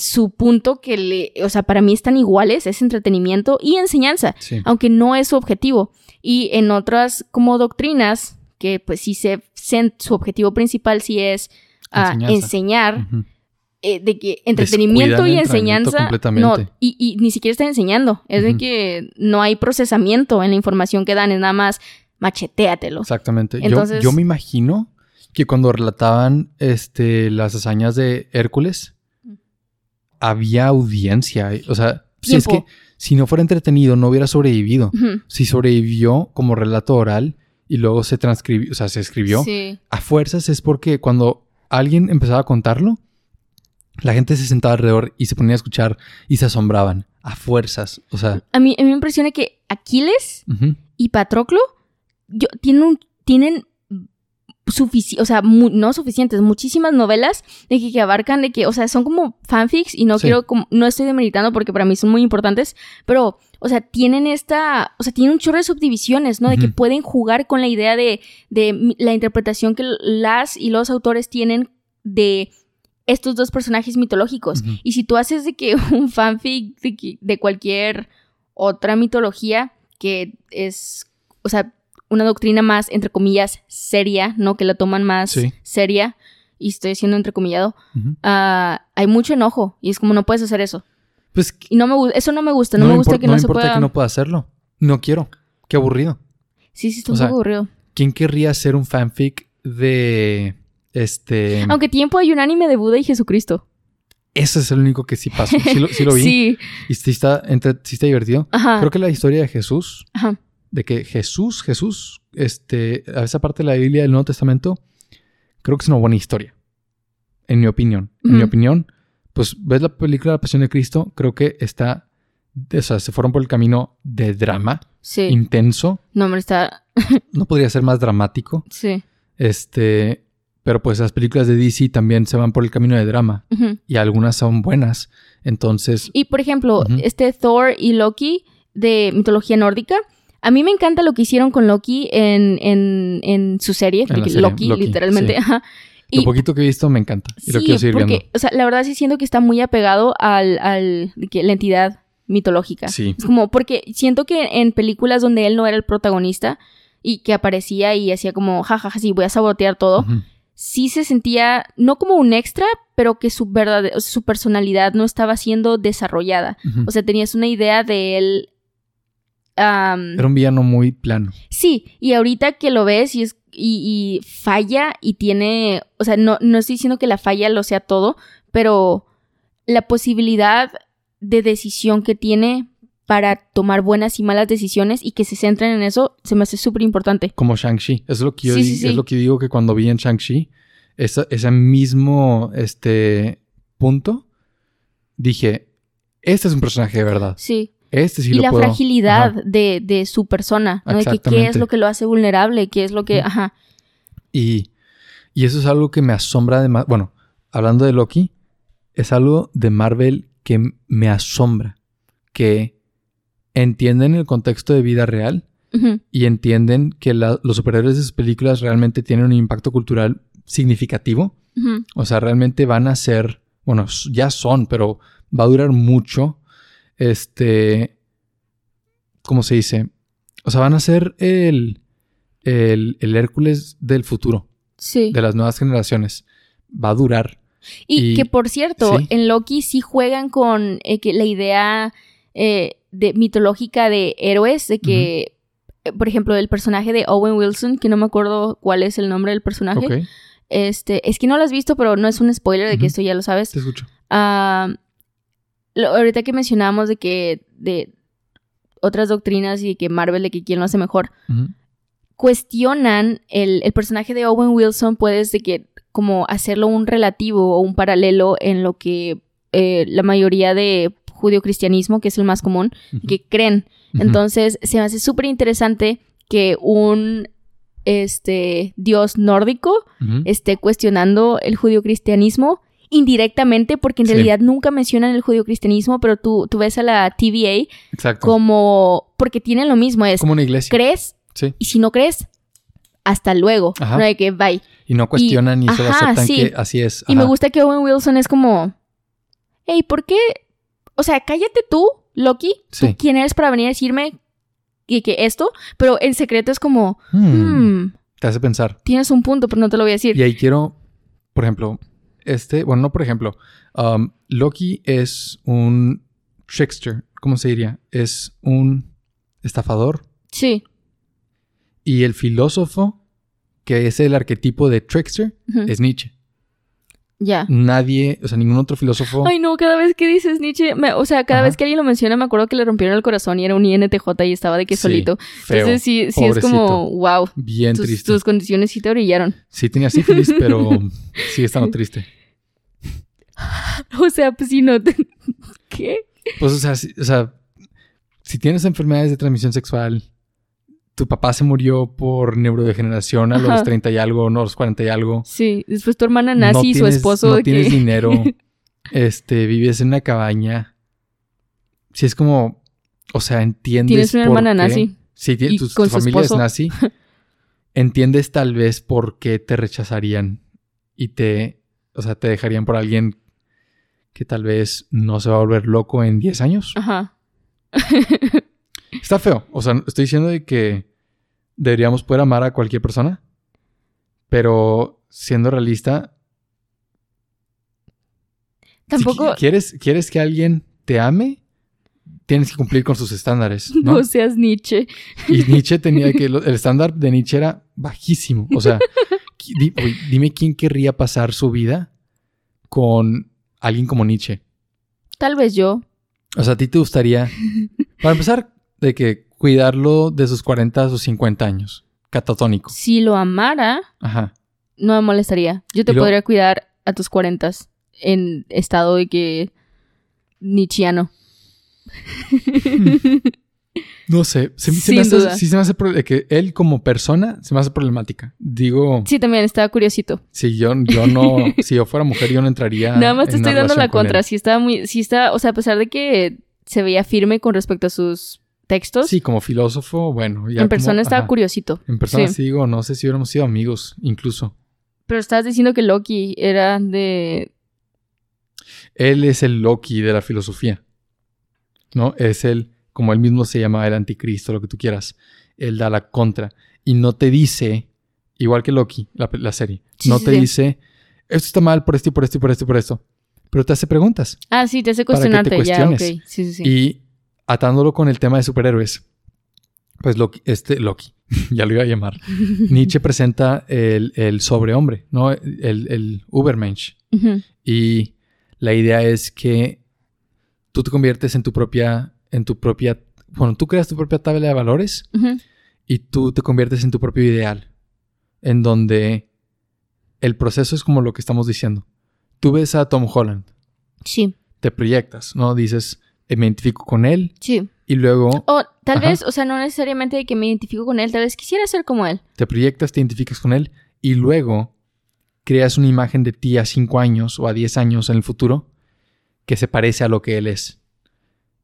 su punto que le, o sea, para mí están iguales, es entretenimiento y enseñanza Sí. aunque no es su objetivo. Y en otras como doctrinas, que pues sí se, su objetivo principal sí es ah, enseñar, eh, de que entretenimiento Descuidan y enseñanza, no, y, y ni siquiera están enseñando, es de que no hay procesamiento en la información que dan, es nada más macheteatelo. Exactamente. Yo- yo, me imagino que cuando relataban este, las hazañas de Hércules, había audiencia. O sea, si es que si no fuera entretenido, no hubiera sobrevivido. Si sobrevivió como relato oral y luego se transcribió, o sea, se escribió, Sí. a fuerzas es porque cuando alguien empezaba a contarlo, la gente se sentaba alrededor y se ponía a escuchar y se asombraban. A fuerzas. O sea, A mí, a mí me impresiona que Aquiles y Patroclo yo, tienen un tienen o sea, no suficientes, muchísimas novelas de que, que abarcan de que, o sea, son como fanfics y no Sí. quiero, como, no estoy demeritando porque para mí son muy importantes, pero, o sea, tienen esta, o sea, tienen un chorro de subdivisiones, ¿no? De que pueden jugar con la idea de, de la interpretación que las y los autores tienen de estos dos personajes mitológicos. Y si tú haces de que un fanfic de, de cualquier otra mitología que es, o sea, una doctrina más, entre comillas, seria, ¿no? Que la toman más Sí. seria, y estoy siendo entrecomillado, ah, hay mucho enojo, y es como no puedes hacer eso. Pues Y no me gusta, eso no me gusta, no, no, me gusta que no no, se importa pueda... que no pueda hacerlo. No quiero. Qué aburrido. Sí, sí, está o sea, aburrido. ¿Quién querría hacer un fanfic de este? Aunque tiempo hay un anime de Buda y Jesucristo. Ese es el único que sí pasó. Sí lo, sí lo vi. Sí, Y sí está, entre- sí está divertido. ajá, Creo que la historia de Jesús, ajá. De que Jesús, Jesús, este, a esa parte de la Biblia del Nuevo Testamento, creo que es una buena historia. En mi opinión. En mi opinión, pues ves la película La Pasión de Cristo, creo que está, o sea, se fueron por el camino de drama, Sí. intenso. No, hombre, está... No podría ser más dramático. Sí. Este, pero pues las películas de DC también se van por el camino de drama y algunas son buenas. Entonces, Y por ejemplo, este Thor y Loki de mitología nórdica. A mí me encanta lo que hicieron con Loki en, en, en su serie, En Loki, Loki, literalmente. sí. Ajá. lo poquito que he visto me encanta y lo sí, quiero seguir porque, viendo. o sea, la verdad sí siento que está muy apegado al, al la entidad mitológica. Sí. Es como, porque siento que en películas donde él no era el protagonista y que aparecía y hacía como, jajaja, sí, voy a sabotear todo, sí se sentía, no como un extra, pero que su verdad, o sea, su personalidad no estaba siendo desarrollada. O sea, tenías una idea de él. Era un villano muy plano. Sí, y ahorita que lo ves y, es, y, y falla y tiene. O sea, no, no estoy diciendo que la falla lo sea todo, pero la posibilidad de decisión que tiene para tomar buenas y malas decisiones y que se centren en eso se me hace súper importante. Como Shang-Chi. Eso es lo que yo Sí, di- sí, sí. es lo que digo que cuando vi en Shang-Chi, ese mismo este, punto, dije, este es un personaje de verdad. Sí. Este sí y lo la puedo. fragilidad de, de su persona, ¿no? De que qué es lo que lo hace vulnerable, qué es lo que. Ajá. Y, y eso es algo que me asombra de más. Bueno, hablando de Loki, es algo de Marvel que me asombra. Que entienden el contexto de vida real y entienden que la- los superhéroes de sus películas realmente tienen un impacto cultural significativo. O sea, realmente van a ser, bueno, ya son, pero va a durar mucho. Este, ¿cómo se dice? O sea, van a ser el, el, el Hércules del futuro, Sí. de las nuevas generaciones. Va a durar. Y, Y- que por cierto, sí. en Loki sí juegan con eh, que la idea eh, de mitológica de héroes, de que, por ejemplo, el personaje de Owen Wilson, que no me acuerdo cuál es el nombre del personaje. Ok, Este, es que no lo has visto, pero no es un spoiler de que esto ya lo sabes. te escucho. Ah, lo- ahorita que mencionamos de que de otras doctrinas y que Marvel de que quién lo hace mejor, cuestionan el, el personaje de Owen Wilson, puedes de que como hacerlo un relativo o un paralelo en lo que eh, la mayoría de judio-cristianismo, que es el más común, que creen. Entonces, se me hace súper interesante que un este dios nórdico esté cuestionando el judio-cristianismo indirectamente, porque en Sí. realidad nunca mencionan el judio-cristianismo, pero tú, tú ves a la TVA Exacto. como... porque tienen lo mismo, es Como una iglesia. crees Sí. y si no crees, hasta luego. Ajá. No de que bye. Y no cuestionan y, solo ajá, aceptan sí. que así es. Y me gusta que Owen Wilson es como, hey, ¿por qué? O sea, cállate tú, Loki. ¿Tú Sí. quién eres para venir a decirme que, que esto? Pero en secreto es como, Hmm. hmm, Te hace pensar. tienes un punto, pero no te lo voy a decir. Y ahí quiero, por ejemplo, este, bueno, no por ejemplo, um, Loki es un trickster, ¿cómo se diría? Es un estafador Sí. y el filósofo que es el arquetipo de trickster es Nietzsche. Ya. Nadie, o sea, ningún otro filósofo. Ay, no, cada vez que dices Nietzsche, me- o sea, cada Ajá. vez que alguien lo menciona, me acuerdo que le rompieron el corazón y era un INTJ y estaba de que Sí, solito. feo, Entonces sí, sí es como, wow, bien tus, triste. tus condiciones sí te brillaron. Sí tenía sífilis, pero sigue estando triste. O sea, pues sí, no. te- ¿Qué? Pues, o sea, si, o sea, si tienes enfermedades de transmisión sexual, tu papá se murió por neurodegeneración a los Ajá. 30 y algo, no a los 40 y algo. Sí, después tu hermana nazi y su esposo No de tienes que... dinero. este, vives en una cabaña. Si es como, o sea, entiendes. Tienes una por hermana qué- nazi. Sí, Y tu, familia esposo. es nazi. entiendes tal vez por qué te rechazarían y te, o sea, te dejarían por alguien que tal vez no se va a volver loco en 10 años. Ajá. Está feo. O sea, estoy diciendo de que deberíamos poder amar a cualquier persona, pero siendo realista, si Tampoco... qui- quieres, quieres que alguien te ame, tienes que cumplir con sus estándares, ¿no? No seas Nietzsche. Y Nietzsche tenía que el estándar de Nietzsche era bajísimo. O sea, di- dime quién querría pasar su vida con alguien como Nietzsche. Tal vez yo. O sea, a ti te gustaría, para empezar, de que cuidarlo de sus 40 a sus 50 años. Catatónico. Si lo amara, Ajá. no me molestaría. Yo te podría cuidar a tus cuarentas en estado de que... Nietzscheano. No sé. Se, se Sin me hace, duda. sí se me hace que él como persona se me hace problemática. Digo, Sí, también estaba curiosito. si yo, yo no, si yo fuera mujer, yo no entraría. Nada más te estoy dando la contra. Si estaba muy... Si está... O sea, a pesar de que se veía firme con respecto a sus textos, Sí, como filósofo, bueno. ya en como- persona estaba ajá. curiosito. En persona Sí. sí digo, no sé si hubiéramos sido amigos, incluso. Pero estabas diciendo que Loki era de... Él es el Loki de la filosofía. ¿No? Es el, como él mismo se llama, el anticristo, lo que tú quieras. Él da la contra. Y no te dice, igual que Loki, la, la serie, Sí, no sí, te sí. dice, esto está mal por esto y por esto y por esto y por esto. Pero te hace preguntas. Ah, sí, te hace Para que te cuestionarte. ya, ok. cuestiones. Sí, sí. Y atándolo con el tema de superhéroes, pues Loki, este Loki, ya lo iba a llamar. Nietzsche presenta el, el sobrehombre, ¿no? El, el Ubermensch. Ujú. Y la idea es que tú te conviertes en tu propia, en tu propia, bueno, tú creas tu propia tabla de valores y tú te conviertes en tu propio ideal, en donde el proceso es como lo que estamos diciendo. Tú ves a Tom Holland, Sí, te proyectas, ¿no? Dices, eh, me identifico con él sí. y luego O tal Ajá. vez, o sea, no necesariamente de que me identifico con él, tal vez quisiera ser como él. te proyectas, te identificas con él y luego creas una imagen de ti a 5 años o a 10 años en el futuro que se parece a lo que él es.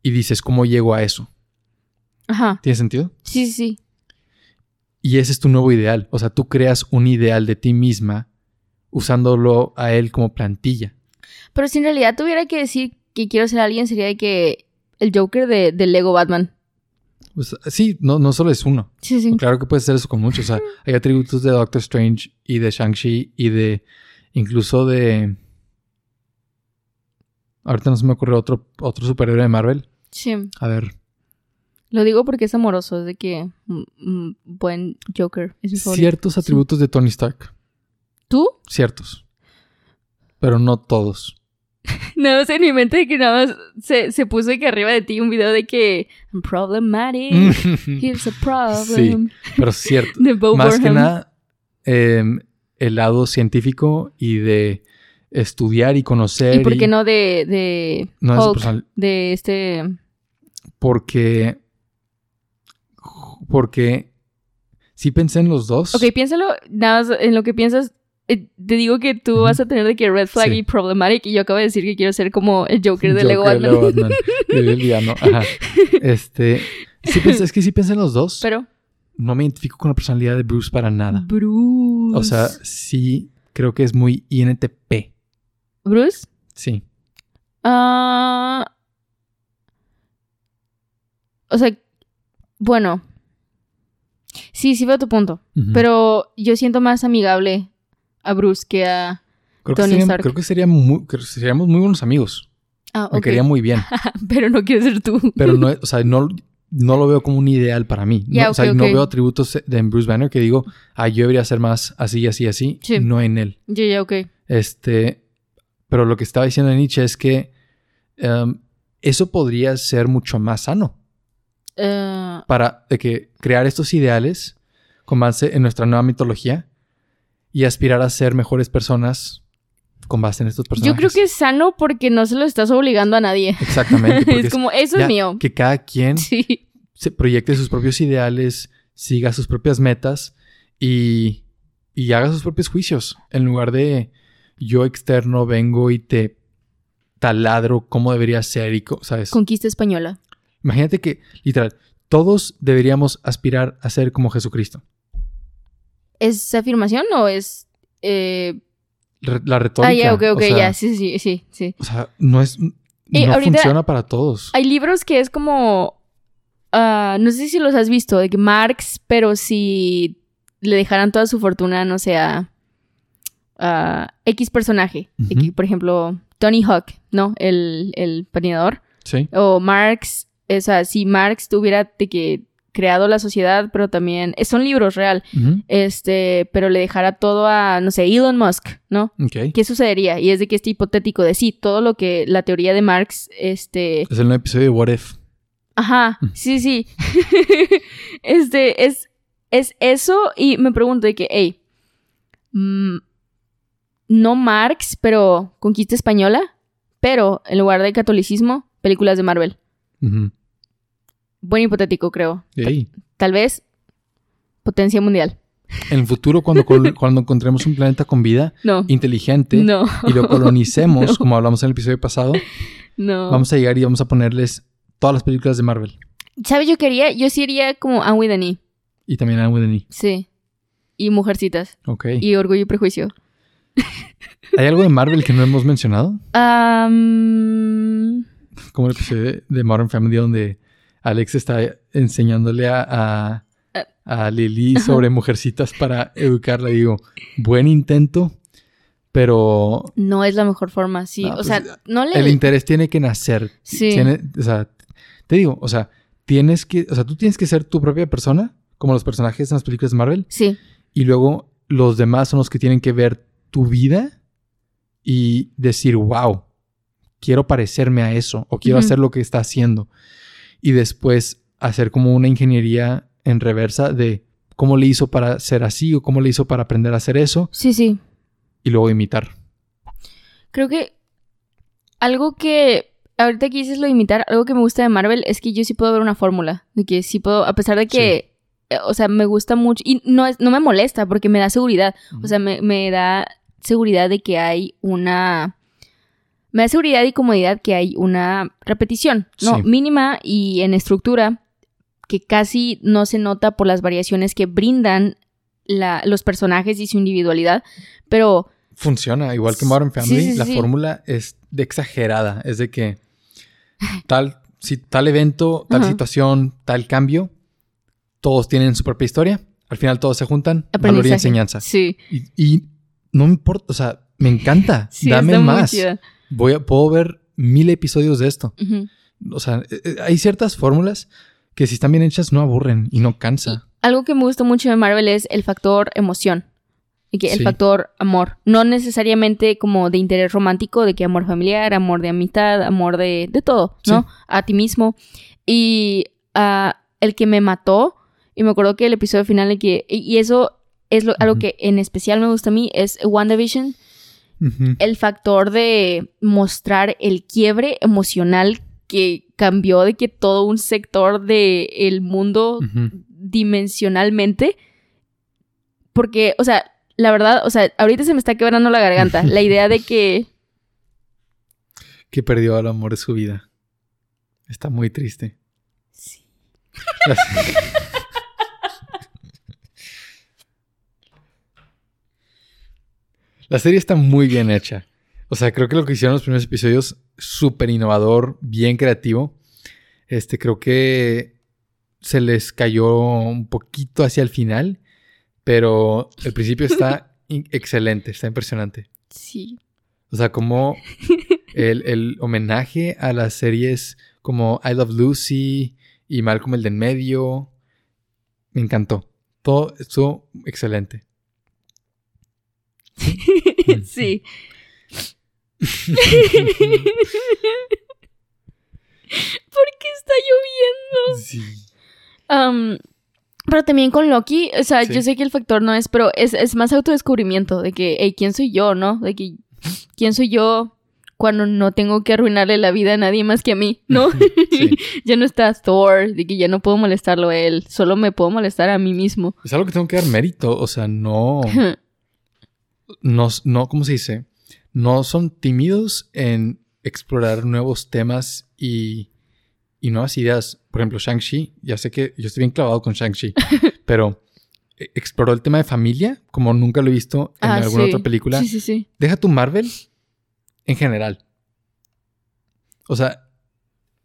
Y dices, ¿cómo llego a eso? Ajá. ¿Tiene sentido? Sí, sí. Y ese es tu nuevo ideal. O sea, tú creas un ideal de ti misma usándolo a él como plantilla. Pero si en realidad tuviera que decir que quiero ser alguien, sería de que el Joker de, de Lego Batman. Pues, sí, no, no solo es uno. Sí, sí. Claro que puedes hacer eso con muchos. O sea, hay atributos de Doctor Strange y de Shang-Chi y de incluso de... Ahorita no se me ocurre otro, otro superhéroe de Marvel. Sí. A ver, Lo digo porque es amoroso, es de que mm, mm, buen Joker es mi favorito. ciertos Sí. atributos de Tony Stark. ¿Tú? Ciertos. Pero no todos. Nada más en mi mente de que nada más se, se puso de que arriba de ti un video de que I'm problematic. Here's a problem. Pero cierto. De Bo Más que nada, em, el lado científico y de estudiar y conocer. ¿Y por qué no de, de No Hulk? De este... Porque. Porque. Sí pensé en los dos. Ok, piénsalo, nada más en lo que piensas. eh, te digo que tú vas a tener de que red flag Sí. y problematic y yo acabo de decir que quiero ser como el Joker de Joker Lego Batman. Lego Batman. Villano. Ajá. Este. Sí pensé, es que sí pensé en los dos. Pero... No me identifico con la personalidad de Bruce para nada. Bruce. O sea, sí creo que es muy INTP. Bruce. Sí. Ah... o sea, bueno. Sí, sí veo tu punto. Pero yo siento más amigable a Bruce que a... creo que, Tony Stark. creo que sería muy- creo que seríamos muy buenos amigos. Ah, Me ok. quería muy bien. Pero no quiero ser tú. Pero no, o sea, no, no lo veo como un ideal para mí. No, Ya, o sea, no veo atributos de Bruce Banner que digo, ah, yo debería ser más así, así, así. Sí. No en él. Ya, ya, ok. Este, pero lo que estaba diciendo Nietzsche es que em, eso podría ser mucho más sano Eh, para de que crear estos ideales con base en nuestra nueva mitología y aspirar a ser mejores personas con base en estos personajes. yo creo que es sano porque no se lo estás obligando a nadie. exactamente es como, eso es mío. que cada quien Sí. se proyecte sus propios ideales, siga sus propias metas y, y haga sus propios juicios. En lugar de yo externo vengo y te taladro cómo debería ser y, ¿sabes? Conquista española. Imagínate que, literal, todos deberíamos aspirar a ser como Jesucristo. ¿Es afirmación o es... eh, la retórica. Ah, ya, ok, ok, o sea, ya, sí, sí, sí, sí. O sea, no es. No ahorita- funciona para todos. Hay libros que es como... ah, no sé si los has visto, de que Marx, pero si le dejaran toda su fortuna, no sé, a, a X personaje. Por ejemplo, Tony Hawk, ¿no? El, el patinador. Sí. O Marx, o sea, si Marx tuviera de que creado la sociedad, pero también... Son libros real. Este, pero le dejara todo a, no sé, Elon Musk, ¿no? ¿Qué sucedería? Y es de que este hipotético de sí, todo lo que la teoría de Marx, este, Es el episodio de What If. ajá, Mm. sí, sí, este, es, es eso y me pregunto de que, hey, mm, no Marx, pero conquista española, pero en lugar de catolicismo, películas de Marvel. Ujú. Buen hipotético, creo. Tal vez potencia mundial. En el futuro, cuando, cuando encontremos un planeta con vida No. inteligente No. y lo colonicemos, No. como hablamos en el episodio pasado, vamos a llegar y vamos a ponerles todas las películas de Marvel. ¿Sabes? Yo quería, yo sí iría como Anne with an E. Y también a Wednesday. Sí. Y Mujercitas. Ok. Y Orgullo y Prejuicio. ¿Hay algo de Marvel que no hemos mencionado? Am, Como el episodio de- de Modern Family donde Alex está enseñándole a, a, a Lily sobre mujercitas para educarla. Digo, buen intento, pero no es la mejor forma, sí. No, o pues, sea, no le... el interés tiene que nacer. Sí. Tiene- o sea, te digo, o sea, tienes que, o sea, tú tienes que ser tu propia persona, como los personajes en las películas de Marvel, Sí. y luego los demás son los que tienen que ver tu vida y decir, wow, quiero parecerme a eso, o quiero hacer lo que está haciendo. Y después hacer como una ingeniería en reversa de cómo le hizo para ser así o cómo le hizo para aprender a hacer eso Sí, sí. y luego imitar. Creo que algo que... Ahorita que dices lo de imitar, algo que me gusta de Marvel es que yo sí puedo ver una fórmula. De que sí puedo, a pesar de que... eh, O sea, me gusta mucho. Y no, es, no me molesta porque me da seguridad. O sea, me, me da seguridad de que hay una... Me da seguridad y comodidad que hay una repetición, ¿no? Sí. Mínima y en estructura que casi no se nota por las variaciones que brindan la- los personajes y su individualidad, pero Funciona, igual que Modern Family, sí, sí, la fórmula es de exagerada, es de que tal, si, tal evento, tal Ajá. situación, tal cambio, todos tienen su propia historia, al final todos se juntan, valor y enseñanza. Sí, Y, y no me importa, o sea, me encanta, sí, dame muy más. Voy a, puedo ver mil episodios de esto. O sea, eh, eh, hay ciertas fórmulas que si están bien hechas no aburren y no cansa. Algo que me gusta mucho de Marvel es el factor emoción. Y que el Sí. factor amor. No necesariamente como de interés romántico, de que amor familiar, amor de amistad, amor de, de todo, ¿no? Sí. A ti mismo. Y ah, el que me mató, y me acuerdo que el episodio final, de que, y y eso es lo- algo Ujú. que en especial me gusta a mí, es WandaVision. El factor de mostrar el quiebre emocional que cambió de que todo un sector del mundo Ujú. dimensionalmente. Porque, o sea, la verdad, o sea, ahorita se me está quebrando la garganta. la idea de que. Que perdió al amor de su vida. Está muy triste. Sí. La serie está muy bien hecha. O sea, creo que lo que hicieron los primeros episodios, súper innovador, bien creativo. Este, creo que se les cayó un poquito hacia el final, pero el principio está excelente, está impresionante. Sí. O sea, como el, el homenaje a las series como I Love Lucy y Malcolm el de en medio, me encantó. Todo estuvo excelente. sí. ¿Por qué está lloviendo? Sí. Pero también con Loki, o sea, Sí. yo sé que el factor no es, pero es, es más autodescubrimiento de que, hey, ¿quién soy yo, no? De que, ¿quién soy yo cuando no tengo que arruinarle la vida a nadie más que a mí, ¿no? Sí. ya no está Thor, de que ya no puedo molestarlo a él, solo me puedo molestar a mí mismo. Es algo que tengo que dar mérito. O sea, no. No, no, ¿cómo se dice? No son tímidos en explorar nuevos temas y, y nuevas ideas. Por ejemplo, Shang-Chi, ya sé que yo estoy bien clavado con Shang-Chi, pero eh, exploró el tema de familia como nunca lo he visto en Ah, alguna sí. otra película. Sí, sí, sí. Deja tu Marvel en general. O sea,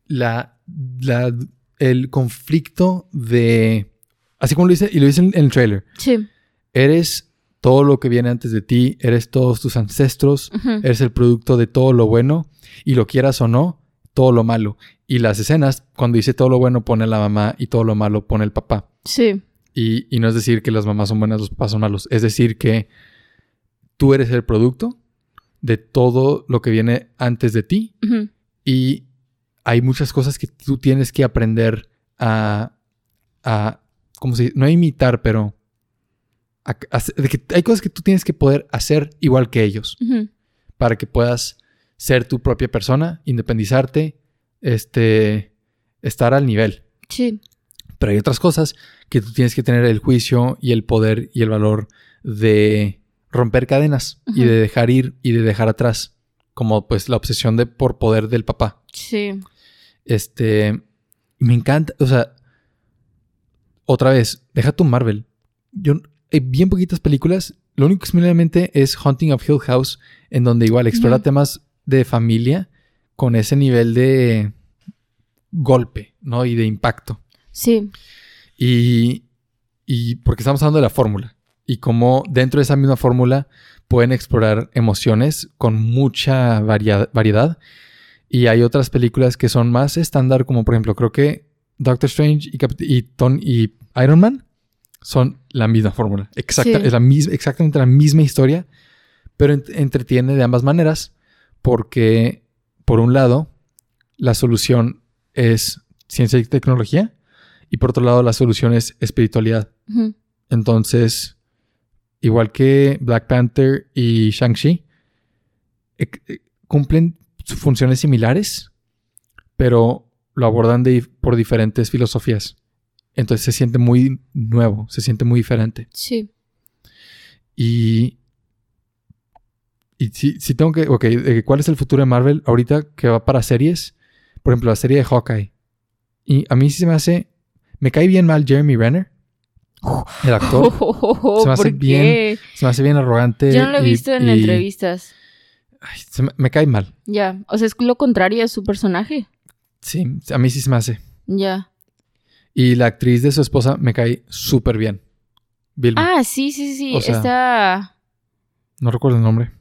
la, la- el conflicto de... Así como lo dice, y lo dice en, en el trailer. Sí. Eres todo lo que viene antes de ti, eres todos tus ancestros, eres el producto de todo lo bueno, y lo quieras o no, todo lo malo. Y las escenas, cuando dice todo lo bueno, pone la mamá y todo lo malo pone el papá. Sí. Y, y no es decir que las mamás son buenas, los papás son malos. Es decir que tú eres el producto de todo lo que viene antes de ti y hay muchas cosas que tú tienes que aprender a, a ¿cómo se dice? No a imitar, pero a- a hacer- de que hay cosas que tú tienes que poder hacer igual que ellos para que puedas ser tu propia persona, independizarte, este, estar al nivel. Sí. Pero hay otras cosas que tú tienes que tener el juicio y el poder y el valor de romper cadenas y de dejar ir y de dejar atrás. Como pues la obsesión de por poder del papá. Sí. Este. Me encanta. O sea. Otra vez, deja tu Marvel. Yo. Hay bien poquitas películas. Lo único que se me viene a la mente es Haunting of Hill House. En donde igual explora temas de familia. Con ese nivel de. golpe, ¿no? Y de impacto. Sí. Y, y porque estamos hablando de la fórmula y cómo dentro de esa misma fórmula pueden explorar emociones con mucha variedad. Y hay otras películas que son más estándar, como por ejemplo, creo que Doctor Strange y, Ton- y Iron Man son la misma fórmula. Exacta, Sí. Es la misma, exactamente la misma historia, pero ent- entretiene de ambas maneras porque, por un lado, la solución es ciencia y tecnología y por otro lado la solución es espiritualidad. Entonces, igual que Black Panther y Shang-Chi, eh, eh, cumplen funciones similares, pero lo abordan de- por diferentes filosofías. Entonces se siente muy nuevo, se siente muy diferente. Sí. Y. Y si, si tengo que. Ok, ¿cuál es el futuro de Marvel ahorita que va para series? Por ejemplo, la serie de Hawkeye. Y a mí sí se me hace. Me cae bien mal Jeremy Renner. El actor. Se me hace ¿Por bien? Se me hace bien arrogante. Yo no lo he y- visto en y- entrevistas. Ay, se me, me cae mal. Ya. O sea, es lo contrario a su personaje. Sí, a mí sí se me hace. Ya. Y la actriz de su esposa me cae súper bien. Vilma. Ah, sí, sí, sí. O sea- Está. No recuerdo el nombre.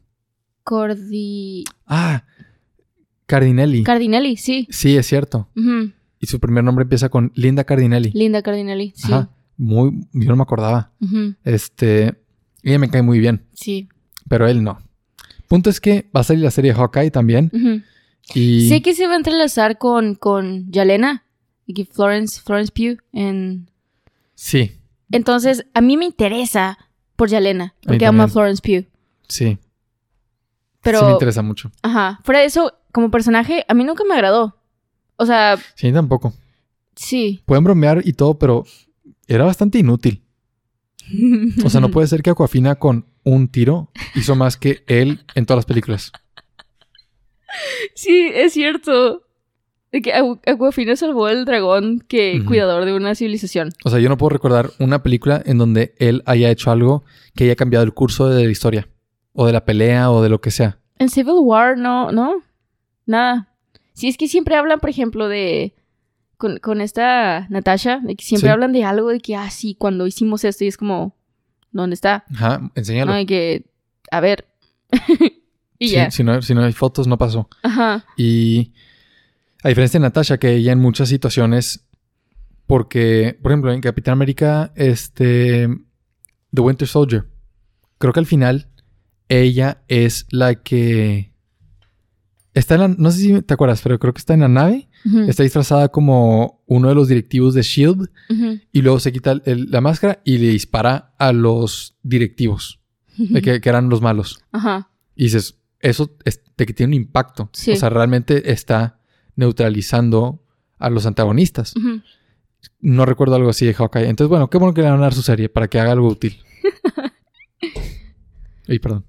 Cordi. Ah, Cardinelli. Cardinelli, sí. sí, es cierto. Y su primer nombre empieza con Linda Cardinelli. Linda Cardinelli, sí. Ajá. Muy, yo no me acordaba. Este, ella me cae muy bien, Sí. pero él no. Punto es que va a salir la serie Hawkeye también. Ujú. Y Sé que se va a entrelazar con, con Yalena y que Florence, Florence Pugh. En... sí, Entonces, a mí me interesa por Yalena, A mí porque amo a. Florence Pugh. sí. Pero, Sí me interesa mucho. ajá, fuera de eso, como personaje, a mí nunca me agradó. O sea, Sí, tampoco. sí. Pueden bromear y todo, pero era bastante inútil. O sea, no puede ser que Aquafina con un tiro hizo más que él en todas las películas. Sí, es cierto. De que Aquafina salvó al dragón que Ujú. cuidador de una civilización. O sea, yo no puedo recordar una película en donde él haya hecho algo que haya cambiado el curso de la historia. O de la pelea o de lo que sea. En Civil War, no, no. Nada. Sí, es que siempre hablan, por ejemplo, de. Con, con esta Natasha, de que siempre Sí. hablan de algo de que, ah, sí, cuando hicimos esto, y es como, ¿dónde está? Ajá, enséñalo. No, de que, a ver. y Sí, ya. si, no, si no hay fotos, no pasó. Ajá. Y a diferencia de Natasha, que ella en muchas situaciones, porque, por ejemplo, en Capitán América, este, The Winter Soldier, creo que al final ella es la que está en la, no sé si te acuerdas, pero creo que está en la nave, está disfrazada como uno de los directivos de Shield y luego se quita el- la máscara y le dispara a los directivos, que, que eran los malos. Ajá. Y dices, eso es de que tiene un impacto. Sí. O sea, realmente está neutralizando a los antagonistas. No recuerdo algo así de Hawkeye. Entonces, bueno, qué bueno que le van a dar su serie para que haga algo útil. Ay, perdón.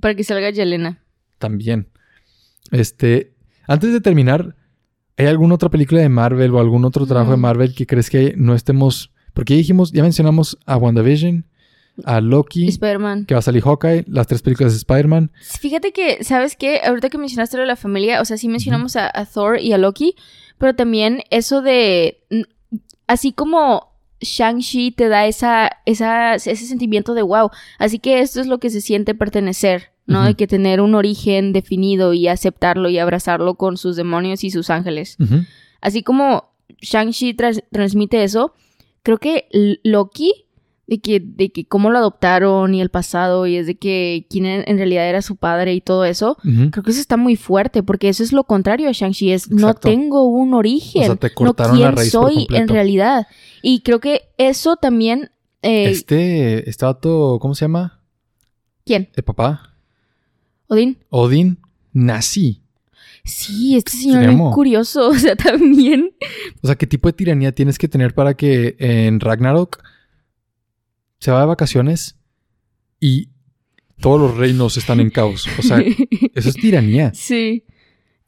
Para que salga Yelena. También. Este, antes de terminar, ¿hay alguna otra película de Marvel o algún otro trabajo de Mm. Marvel que crees que no estemos... Porque ya dijimos, ya mencionamos a WandaVision, a Loki, Spider-Man. que va a salir Hawkeye, las tres películas de Spider-Man. Fíjate que, ¿sabes qué? Ahorita que mencionaste lo de la familia, o sea, sí mencionamos a, a Thor y a Loki, pero también eso de. Así como Shang-Chi te da esa, esa, ese sentimiento de wow. Así que esto es lo que se siente pertenecer, ¿no? De que tener un origen definido y aceptarlo y abrazarlo con sus demonios y sus ángeles. Así como Shang-Chi transmite eso, creo que Loki, de que, de que cómo lo adoptaron y el pasado, y es de que quién en realidad era su padre y todo eso, creo que eso está muy fuerte, porque eso es lo contrario a Shang-Chi, es no tengo un origen, O sea, te no cortaron la quién raíz por soy en realidad. Y creo que eso también... eh, Este, este vato, ¿cómo se llama? ¿Quién? El papá. ¿Odín? Odin, nazi. Sí, este señor es curioso, o sea, también... O sea, ¿qué tipo de tiranía tienes que tener para que en Ragnarok se va de vacaciones y todos los reinos están en caos? O sea, eso es tiranía. Sí.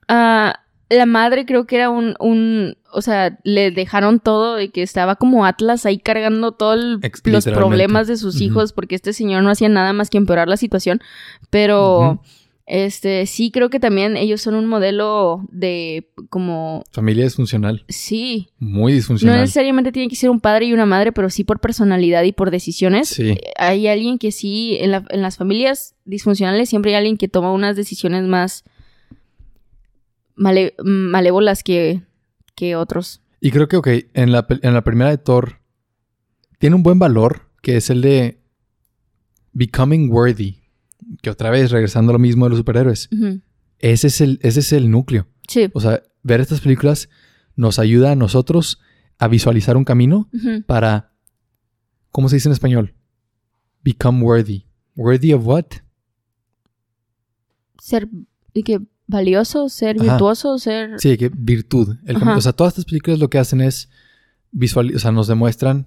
Ah, la madre creo que era un, un, o sea, le dejaron todo y que estaba como Atlas ahí cargando todos los problemas de sus hijos porque este señor no hacía nada más que empeorar la situación. Pero. Este, sí creo que también ellos son un modelo de como, Familia disfuncional. sí, Muy no disfuncional. necesariamente tiene que ser un padre y una madre, pero sí por personalidad y por decisiones. Sí. Hay alguien que sí, en, la- en las familias disfuncionales siempre hay alguien que toma unas decisiones más male- malévolas que, que otros. Y creo que, ok, en la, en la primera de Thor tiene un buen valor, que es el de becoming worthy. Que otra vez, regresando a lo mismo de los superhéroes. Ese es el, ese es el núcleo. Sí. O sea, ver estas películas nos ayuda a nosotros a visualizar un camino para, ¿cómo se dice en español? Become worthy. ¿Worthy of what? Ser y que valioso, ser Ajá. virtuoso, ser... Sí, que virtud. El o sea, todas estas películas lo que hacen es visualizar, o sea, nos demuestran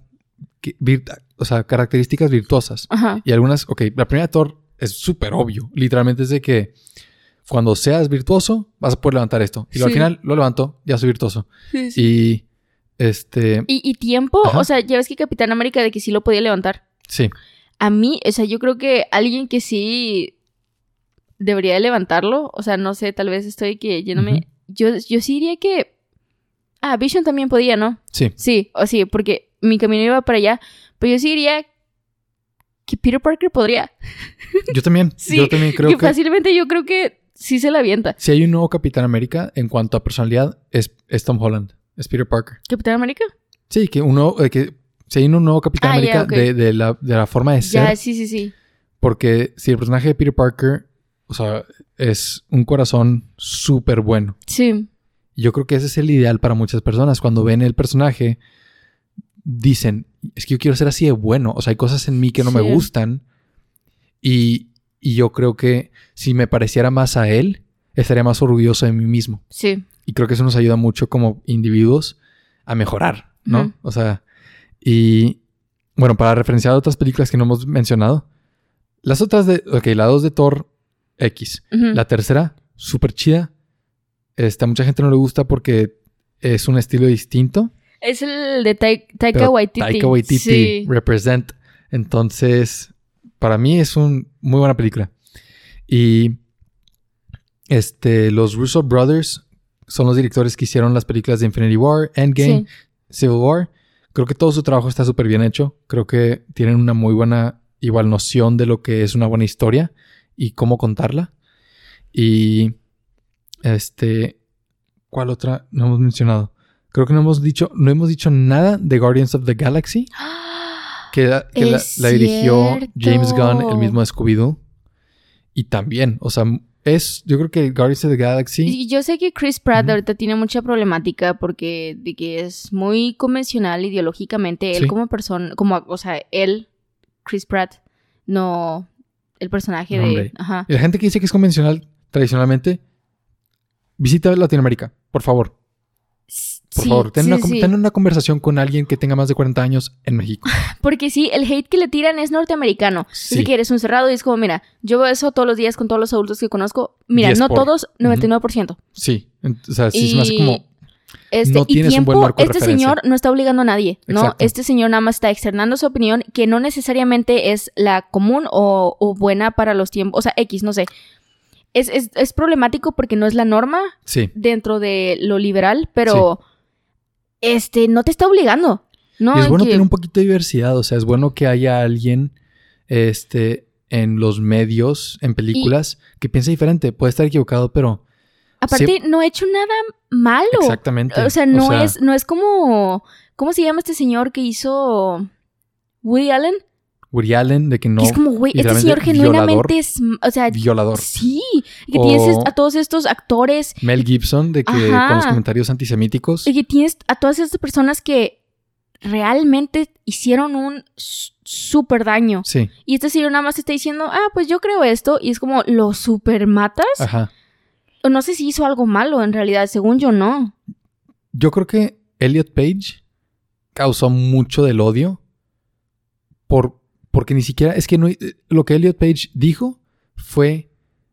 que vir- o sea, características virtuosas. Ajá. Y algunas, ok, la primera Thor es súper obvio. Literalmente es de que cuando seas virtuoso, vas a poder levantar esto. Y al final lo levanto, ya soy virtuoso. Sí, sí. Y este, Y, y tiempo, Ajá. o sea, ya ves que Capitán América de que sí lo podía levantar. sí. A mí, o sea, yo creo que alguien que sí debería de levantarlo, o sea, no sé, tal vez estoy que yéndome... Ujú. yo, yo sí diría que... Ah, Vision también podía, ¿no? Sí. Sí, o sí, porque mi camino iba para allá. Pero yo sí diría que Peter Parker podría. Yo también. Sí, yo también creo que que fácilmente yo creo que sí se la avienta. si hay un nuevo Capitán América en cuanto a personalidad, es, es Tom Holland. Es Peter Parker. ¿Capitán América? Sí, que uno, eh, que si hay un nuevo Capitán Ah, América de, de la, de la forma de ser. Ya, sí, sí, sí. Porque si el personaje de Peter Parker, o sea, es un corazón súper bueno. Sí. Yo creo que ese es el ideal para muchas personas. Cuando ven el personaje, dicen, es que yo quiero ser así de bueno. O sea, hay cosas en mí que no me gustan. Y, y yo creo que si me pareciera más a él, estaría más orgulloso de mí mismo. Sí. Y creo que eso nos ayuda mucho como individuos a mejorar, ¿no? O sea, y bueno, para referenciar otras películas que no hemos mencionado, las otras de, ok, la 2 de Thor X, la tercera, súper chida. Este, a mucha gente no le gusta porque es un estilo distinto. Es el de Tai- Taika Waititi. Taika Waititi Sí. represent. Entonces, para mí es una muy buena película. Y este, los Russo Brothers son los directores que hicieron las películas de Infinity War, Endgame, Sí. Civil War. Creo que todo su trabajo está súper bien hecho. Creo que tienen una muy buena, igual, noción de lo que es una buena historia y cómo contarla. Y este, ¿cuál otra no hemos mencionado? Creo que no hemos dicho, no hemos dicho nada de Guardians of the Galaxy, que, la- que la, Es la dirigió. James Gunn, el mismo Scooby-Doo. Y también, o sea, es, yo creo que Guardians of the Galaxy, Y yo sé que Chris Pratt ahorita tiene mucha problemática porque de que es muy convencional ideológicamente. Él Sí. como persona, como, o sea, él, Chris Pratt, no... el personaje No, de... Ajá. Y la gente que dice que es convencional tradicionalmente, visita Latinoamérica, por favor. Por Sí, favor, ten, sí, una, sí. ten una conversación con alguien que tenga más de 40 años en México. Porque sí, el hate que le tiran es norteamericano. Sí. Es que eres un cerrado y es como, mira, yo veo eso todos los días con todos los adultos que conozco. Mira, 10 no por. todos, 99%. Sí. O sea, sí se me hace Y- como. Este, No y tienes un buen marco de este referencia. señor no está obligando a nadie, ¿no? Exacto. Este señor nada más está externando su opinión que no necesariamente es la común o, o buena para los tiempos, o sea, X, no sé. Es, es, es problemático porque no es la norma Sí. dentro de lo liberal, pero este no te está obligando, ¿no? y es bueno Que- tener un poquito de diversidad. O sea, es bueno que haya alguien este, en los medios, en películas, que piense diferente. Puede estar equivocado, pero. Aparte, no he hecho nada malo. Exactamente. O sea, no O sea, es, no es como. ¿Cómo se llama este señor que hizo Woody Allen? Woody Allen, de que no. Es como, güey, este señor genuinamente violador. es. O sea, Violador. sí. Que O- tienes a todos estos actores Mel Gibson, de que Ajá. con los comentarios antisemíticos. y que tienes a todas estas personas que realmente hicieron un súper daño. Sí. Y este señor nada más está diciendo, ah, pues yo creo esto. Y es como, ¿lo super matas? Ajá. No sé si hizo algo malo en realidad. Según yo, no. Yo creo que Elliot Page causó mucho del odio por, porque ni siquiera es que no, lo que Elliot Page dijo fue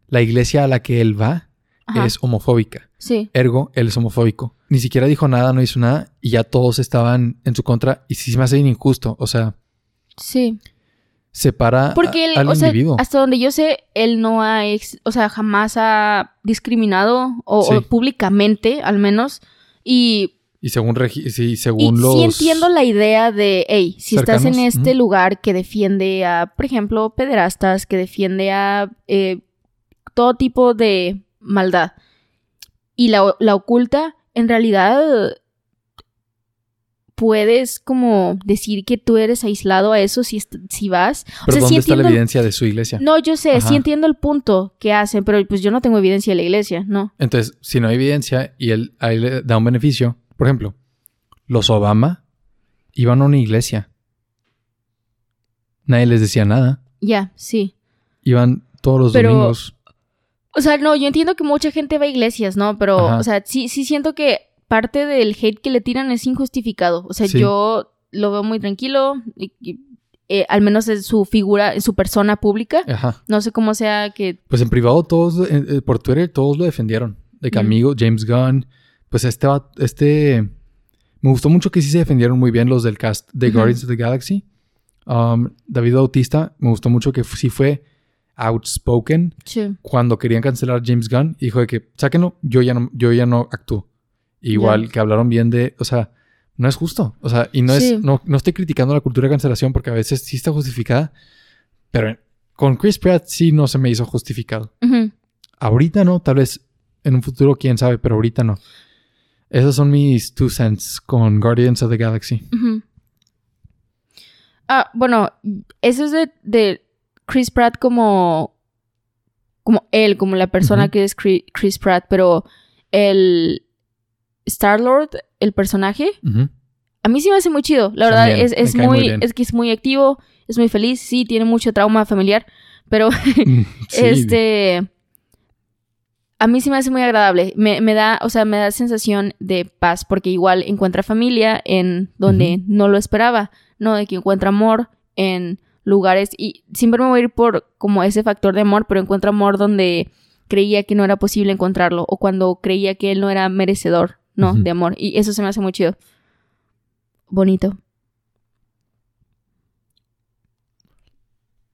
la iglesia a la que él va Ajá. es homofóbica. Sí. Ergo, él es homofóbico. Ni siquiera dijo nada, no hizo nada y ya todos estaban en su contra y sí se me hace bien injusto. O sea, Sí. separa Porque él, al o sea, individuo. hasta donde yo sé, él no ha, ex- o sea, jamás ha discriminado, o, públicamente al menos. Y, Y según, regi- sí, y según los... sí entiendo la idea de, hey, si estás en este lugar que defiende a, por ejemplo, pederastas, que defiende a eh, todo tipo de maldad, y la, la oculta, en realidad puedes como decir que tú eres aislado a eso si, si vas. O Pero sea, sí ¿dónde está la evidencia de su iglesia? no, yo sé, Ajá. sí entiendo el punto que hacen, pero pues yo no tengo evidencia de la iglesia, ¿no? Entonces, si no hay evidencia y él, a él le da un beneficio, por ejemplo, los Obama iban a una iglesia. Nadie les decía nada. Ya, sí. Iban todos los Pero- domingos. O sea, no, yo entiendo que mucha gente va a iglesias, ¿no? Pero, Ajá. o sea, sí, sí siento que parte del hate que le tiran es injustificado. O sea, Sí. yo lo veo muy tranquilo, y- y, eh, al menos en su figura, en su persona pública. Ajá. No sé cómo sea que... Pues en privado todos, eh, eh, por Twitter, todos lo defendieron. De que Mm. amigo, James Gunn, pues este, este, me gustó mucho que sí se defendieron muy bien los del cast de. Guardians of the Galaxy. Um, David Bautista, me gustó mucho que sí fue outspoken Sí. cuando querían cancelar James Gunn, dijo de que sáquenlo, yo ya no, yo ya no actúo. Igual que hablaron bien de, o sea, no es justo. O sea, y no Sí. es, no, no estoy criticando la cultura de cancelación porque a veces sí está justificada, pero con Chris Pratt sí no se me hizo justificado. Ahorita no, tal vez en un futuro, quién sabe, pero ahorita no. Esos son mis two cents con Guardians of the Galaxy. Ah, bueno, eso es de, de Chris Pratt como. como él, como la persona que es Chri- Chris Pratt, pero el Star Lord, el personaje, a mí sí me hace muy chido. La verdad, También, es, es muy es que es muy activo, es muy feliz, sí, tiene mucho trauma familiar, pero Sí. este. A mí sí me hace muy agradable. Me, me da, o sea, me da sensación de paz porque igual encuentra familia en donde no lo esperaba, ¿no? De que encuentra amor en lugares y siempre me voy a ir por como ese factor de amor, pero encuentra amor donde creía que no era posible encontrarlo o cuando creía que él no era merecedor, ¿no? De amor. Y eso se me hace muy chido. Bonito.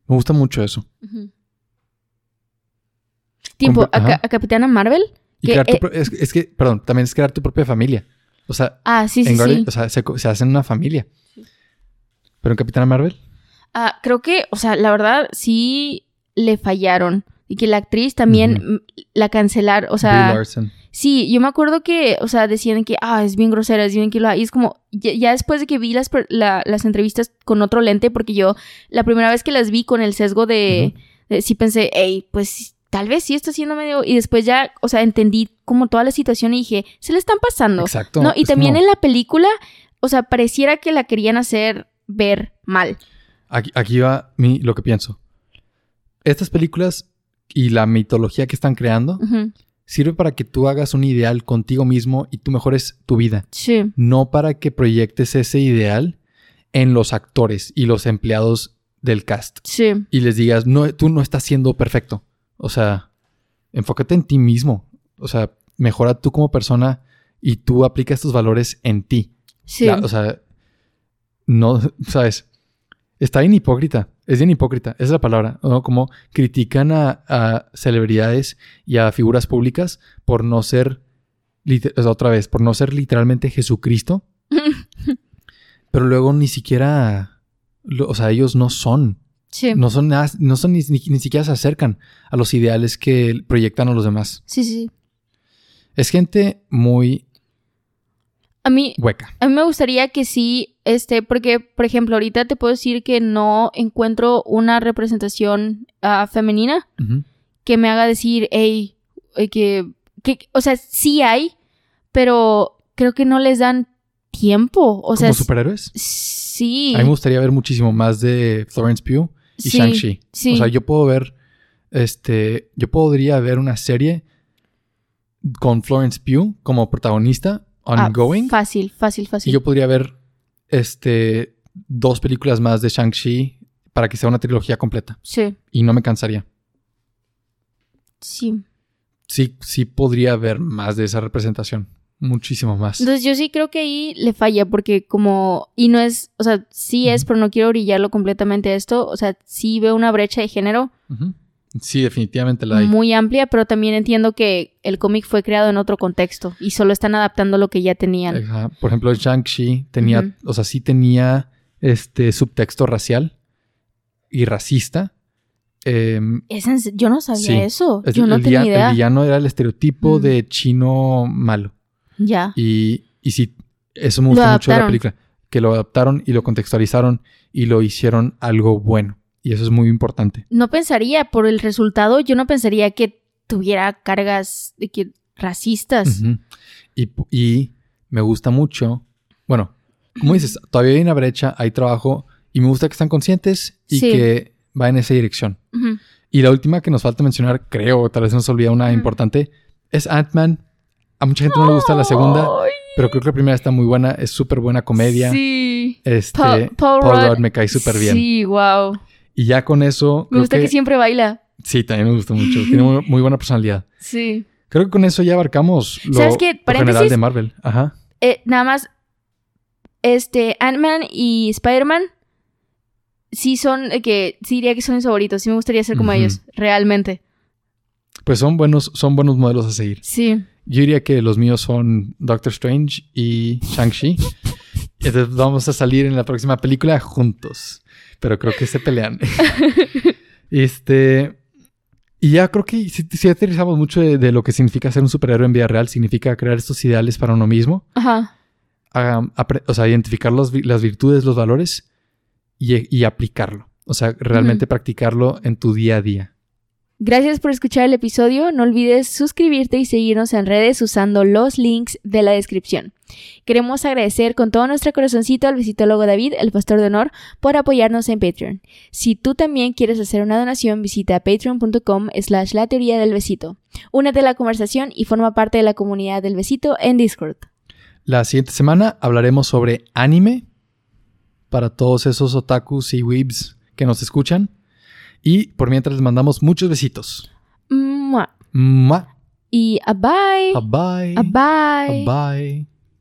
Me gusta mucho eso. Compa- a, Ca- a Capitana Marvel. Y que, crear tu eh, es, es que, perdón, también es crear tu propia familia. O sea, ah, sí, sí, en Guardian- sí. o sea, se, hacen una familia. Pero en Capitana Marvel, Ah, creo que, o sea, la verdad sí le fallaron. Y que la actriz también la cancelaron. O sea, Larson. sí, yo me acuerdo que, o sea, decían que, ah, es bien grosera, es bien que lo Y es como, ya, ya después de que vi las, la- las entrevistas con otro lente, porque yo la primera vez que las vi con el sesgo de, de- sí pensé, hey, pues tal vez sí está siendo medio. Y después ya, o sea, entendí como toda la situación y dije, se le están pasando. Exacto. No, y también en la película, o sea, pareciera que la querían hacer ver mal. Aquí, aquí va mi, lo que pienso. estas películas y la mitología que están creando Ujú. sirve para que tú hagas un ideal contigo mismo y tú mejores tu vida. Sí. No para que proyectes ese ideal en los actores y los empleados del cast. Sí. Y les digas, no, tú no estás siendo perfecto. O sea, enfócate en ti mismo. O sea, mejora tú como persona y tú aplicas tus valores en ti. Sí. La- o sea, no, ¿sabes? Está bien hipócrita. Es bien hipócrita. Esa es la palabra. ¿no? Como critican a, a celebridades y a figuras públicas por no ser, lite- o sea, otra vez, por no ser literalmente Jesucristo. pero luego ni siquiera, o sea, ellos no son. Sí. No son nada, no son ni, ni- ni siquiera se acercan a los ideales que proyectan a los demás. Sí, sí. Es gente muy A mí, hueca. A mí me gustaría que sí, este, porque, por ejemplo, ahorita te puedo decir que no encuentro una representación ah, femenina que me haga decir, hey, eh, que, que, o sea, sí hay, pero creo que no les dan tiempo. O sea, Como superhéroes. sí. A mí me gustaría ver muchísimo más de Florence Pugh y Sí, Shang-Chi. sí. O sea, yo puedo ver, este, yo podría ver una serie con Florence Pugh como protagonista, Ah, ongoing, fácil, fácil, y fácil. yo podría ver, este, dos películas más de Shang-Chi para que sea una trilogía completa. Sí, Y no me cansaría. sí. Sí, sí podría ver más de esa representación. Muchísimo más. Entonces yo sí creo que ahí le falla porque como, y no es, o sea, sí es, pero no quiero brillarlo completamente a esto, o sea, sí veo una brecha de género. Sí, definitivamente la hay. muy amplia, pero también entiendo que el cómic fue creado en otro contexto y solo están adaptando lo que ya tenían. Ajá. Por ejemplo, Shang-Chi tenía, o sea, sí tenía este subtexto racial y racista. Em, ¿Es en se- yo no sabía Sí. eso. es- Yo no el, tenía villa- idea. el villano era el estereotipo de chino malo. Ya. Y, y sí, eso me gusta mucho de la película. Que lo adaptaron y lo contextualizaron y lo hicieron algo bueno. Y eso es muy importante. No pensaría, por el resultado, yo no pensaría que tuviera cargas de que racistas. Y, y me gusta mucho. Bueno, como dices, todavía hay una brecha, hay trabajo. Y me gusta que están conscientes y Sí. que va en esa dirección. Y la última que nos falta mencionar, creo, tal vez nos olvida una importante, es Ant-Man. A mucha gente no le gusta la segunda, pero creo que la primera está muy buena, es súper buena comedia. Sí. Este, Paul- Paul, Paul Rudd Rudd. me cae súper bien. Sí, wow. Y ya con eso, Me gusta que... siempre baila. Sí, también me gusta mucho. Tiene muy, muy buena personalidad. Sí. Creo que con eso ya abarcamos lo, ¿Sabes qué? lo general de Marvel. Ajá. Eh, nada más, este, Ant-Man y Spider-Man sí son, eh, que sí diría que son mis favoritos. Sí me gustaría ser como ellos, realmente. Pues son buenos, son buenos modelos a seguir. Sí. Yo diría que los míos son Doctor Strange y Shang-Chi. Entonces vamos a salir en la próxima película juntos. Pero creo que se pelean. este. Y ya creo que si, si aterrizamos mucho de, de lo que significa ser un superhéroe en vida real, significa crear estos ideales para uno mismo. Ajá. a- o sea, identificar los las virtudes, los valores y, y aplicarlo. O sea, realmente practicarlo en tu día a día. Gracias por escuchar el episodio. No olvides suscribirte y seguirnos en redes usando los links de la descripción. Queremos agradecer con todo nuestro corazoncito al visitólogo David, el pastor de honor, por apoyarnos en Patreon. Si tú también quieres hacer una donación, visita patreon.com slash la teoría del besito. Únete a la conversación y forma parte de la comunidad del besito en Discord. La siguiente semana hablaremos sobre anime para todos esos otakus y weebs que nos escuchan. Y por mientras les mandamos muchos besitos. Mua. Mua. Y a bye. Bye. A bye. Bye.